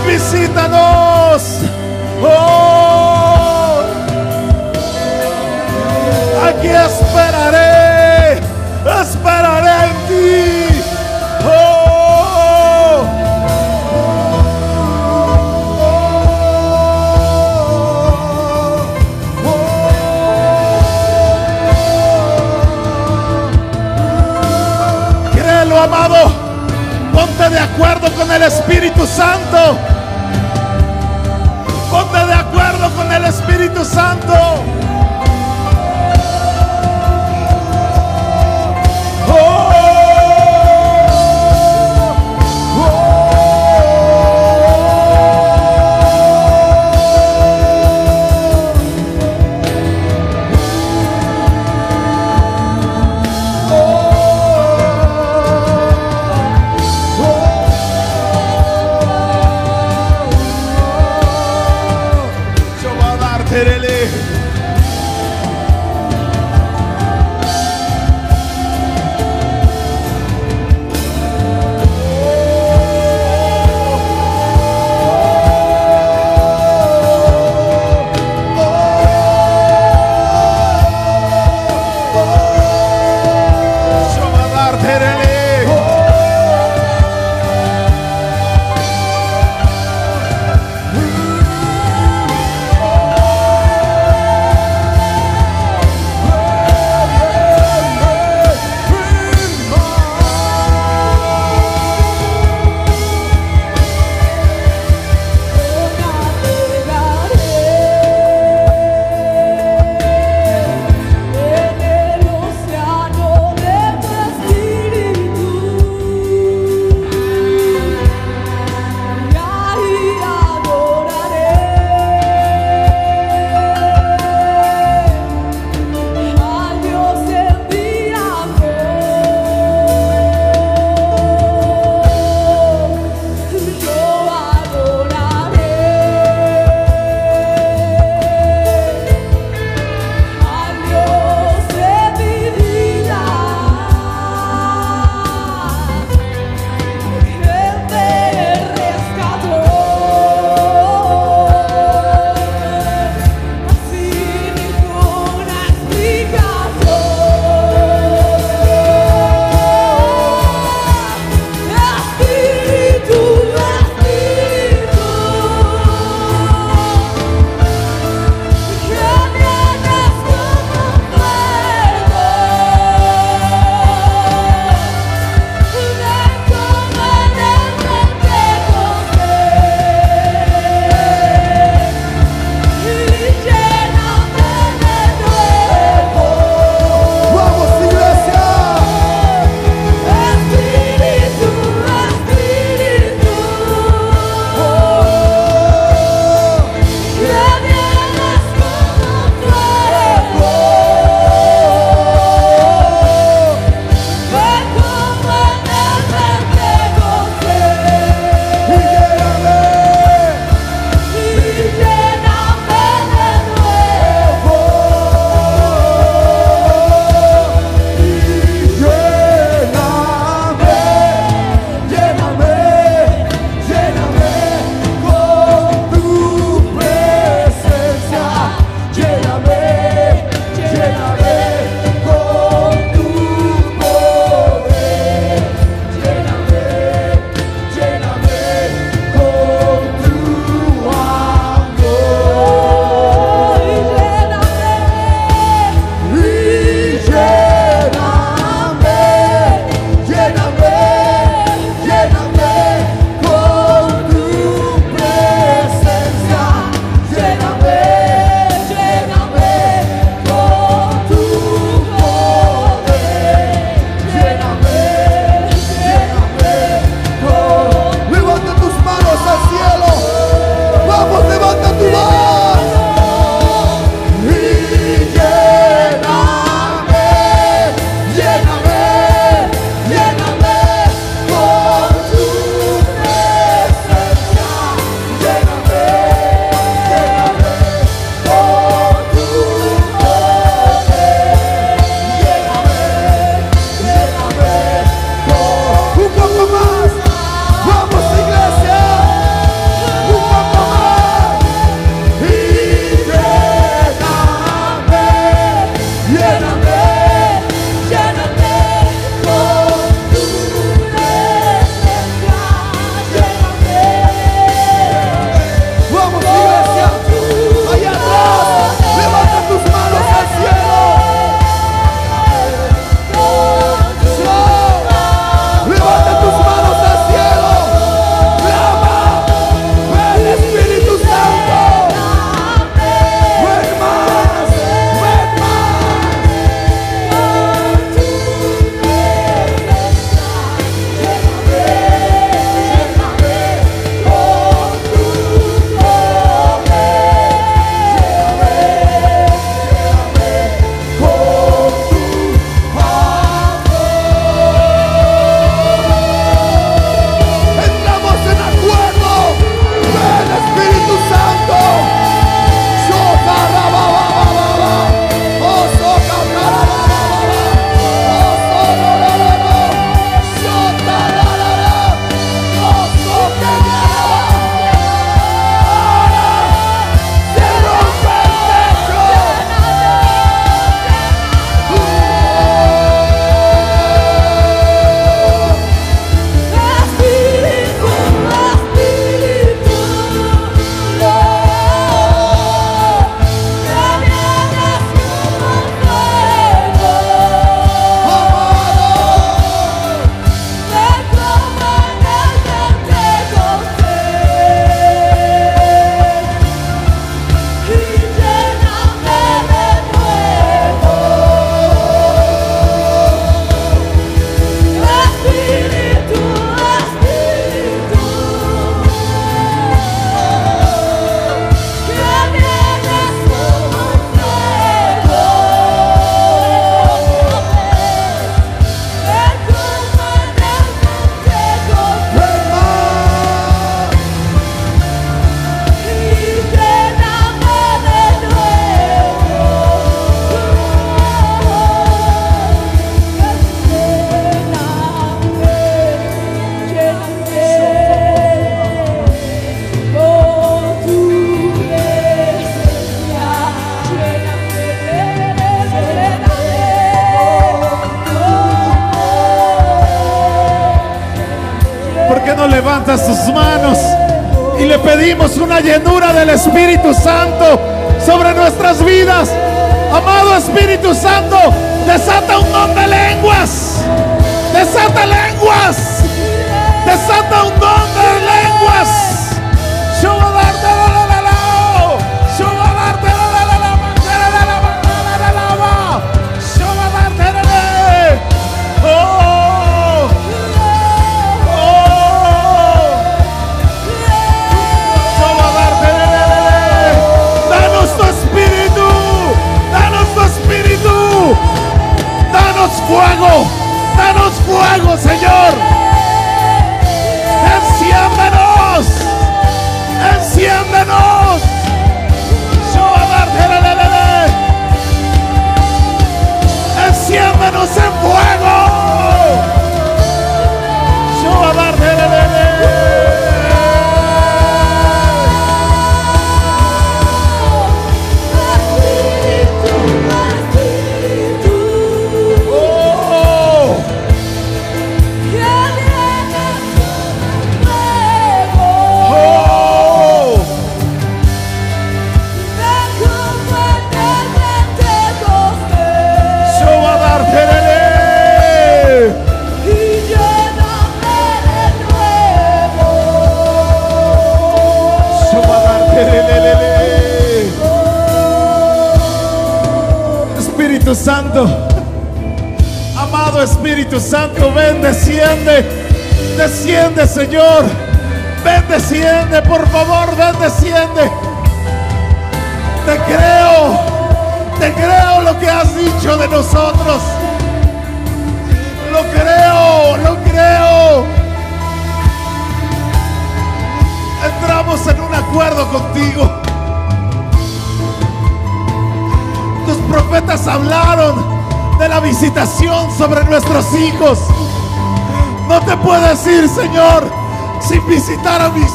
visítanos. Oh aquí esperaré, esperaré en ti. De acuerdo con el Espíritu Santo. Ponte de acuerdo con el Espíritu Santo.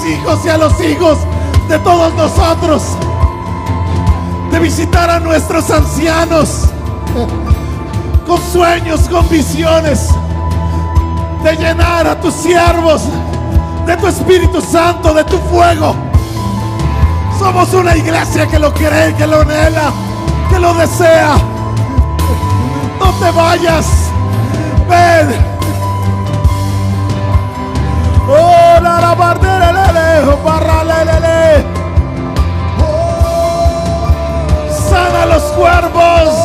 Hijos y a los hijos de todos nosotros. De visitar a nuestros ancianos con sueños, con visiones. De llenar a tus siervos de tu Espíritu Santo, de tu fuego. Somos una iglesia que lo cree, que lo anhela que lo desea. No te vayas. Ven. Oh, la la barra Sana los cuervos.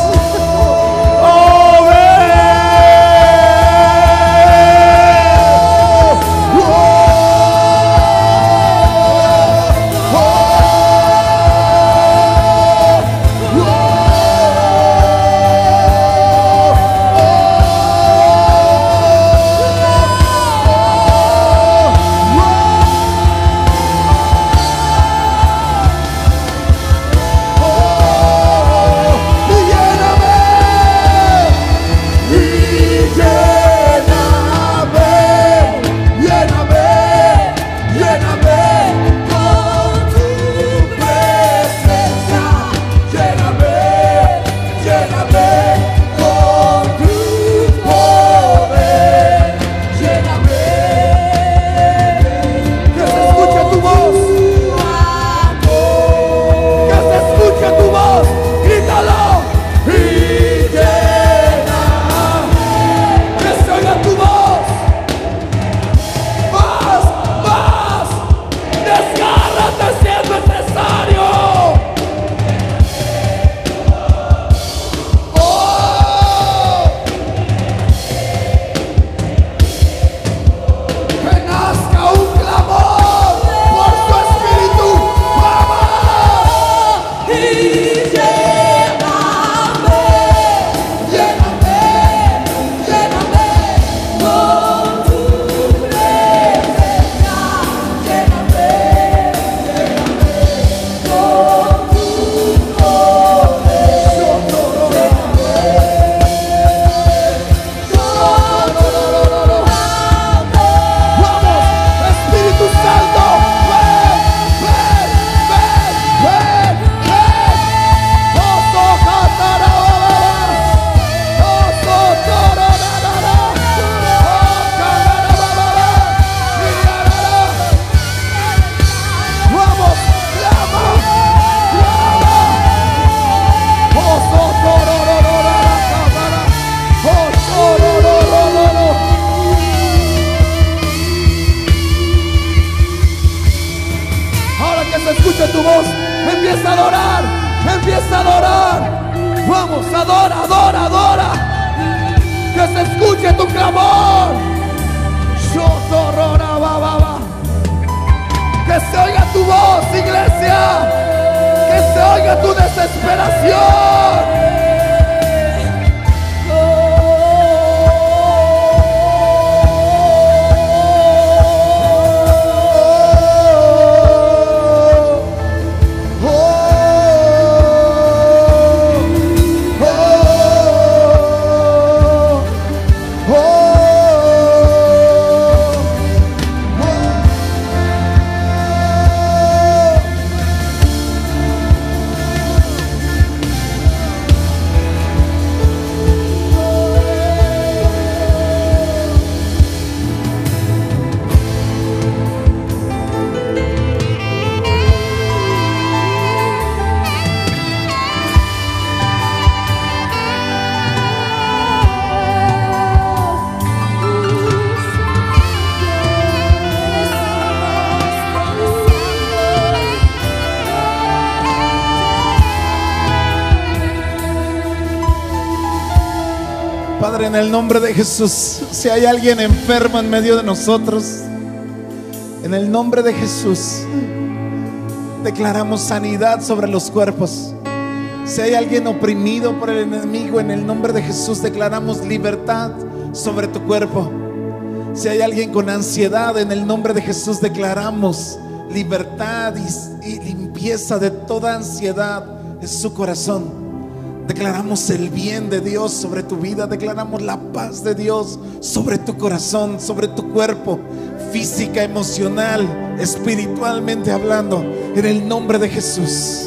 Padre, en el nombre de Jesús, si hay alguien enfermo en medio de nosotros, en el nombre de Jesús, declaramos sanidad sobre los cuerpos. Si hay alguien oprimido por el enemigo, en el nombre de Jesús declaramos libertad sobre tu cuerpo. Si hay alguien con ansiedad, en el nombre de Jesús declaramos libertad y, y limpieza de toda ansiedad en su corazón. Declaramos el bien de Dios sobre tu vida. Declaramos la paz de Dios sobre tu corazón, sobre tu cuerpo, física, emocional, espiritualmente hablando. En el nombre de Jesús.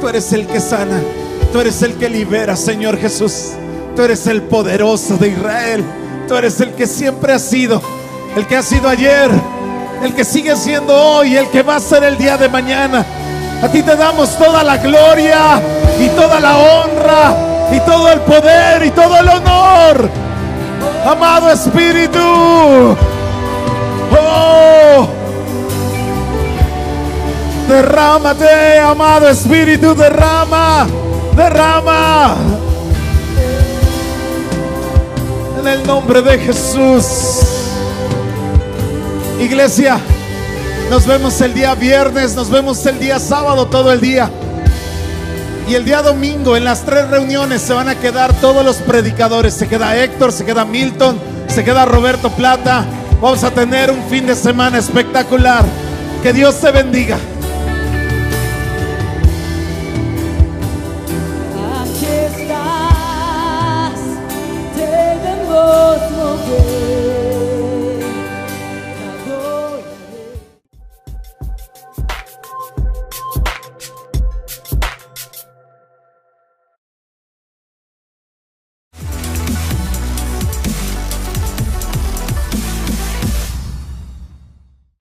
Tú eres el que sana. Tú eres el que libera, Señor Jesús. Tú eres el poderoso de Israel. Tú eres el que siempre ha sido. El que ha sido ayer. El que sigue siendo hoy. El que va a ser el día de mañana. A ti te damos toda la gloria y toda la honra y todo el poder y todo el honor. Amado Espíritu. Oh. Derrámate, amado Espíritu, derrama, derrama. En el nombre de Jesús. Iglesia. Nos vemos el día viernes, nos vemos el día sábado todo el día. Y el día domingo en las tres reuniones se van a quedar todos los predicadores. Se queda Héctor, se queda Milton, se queda Roberto Plata. Vamos a tener un fin de semana espectacular. Que Dios te bendiga.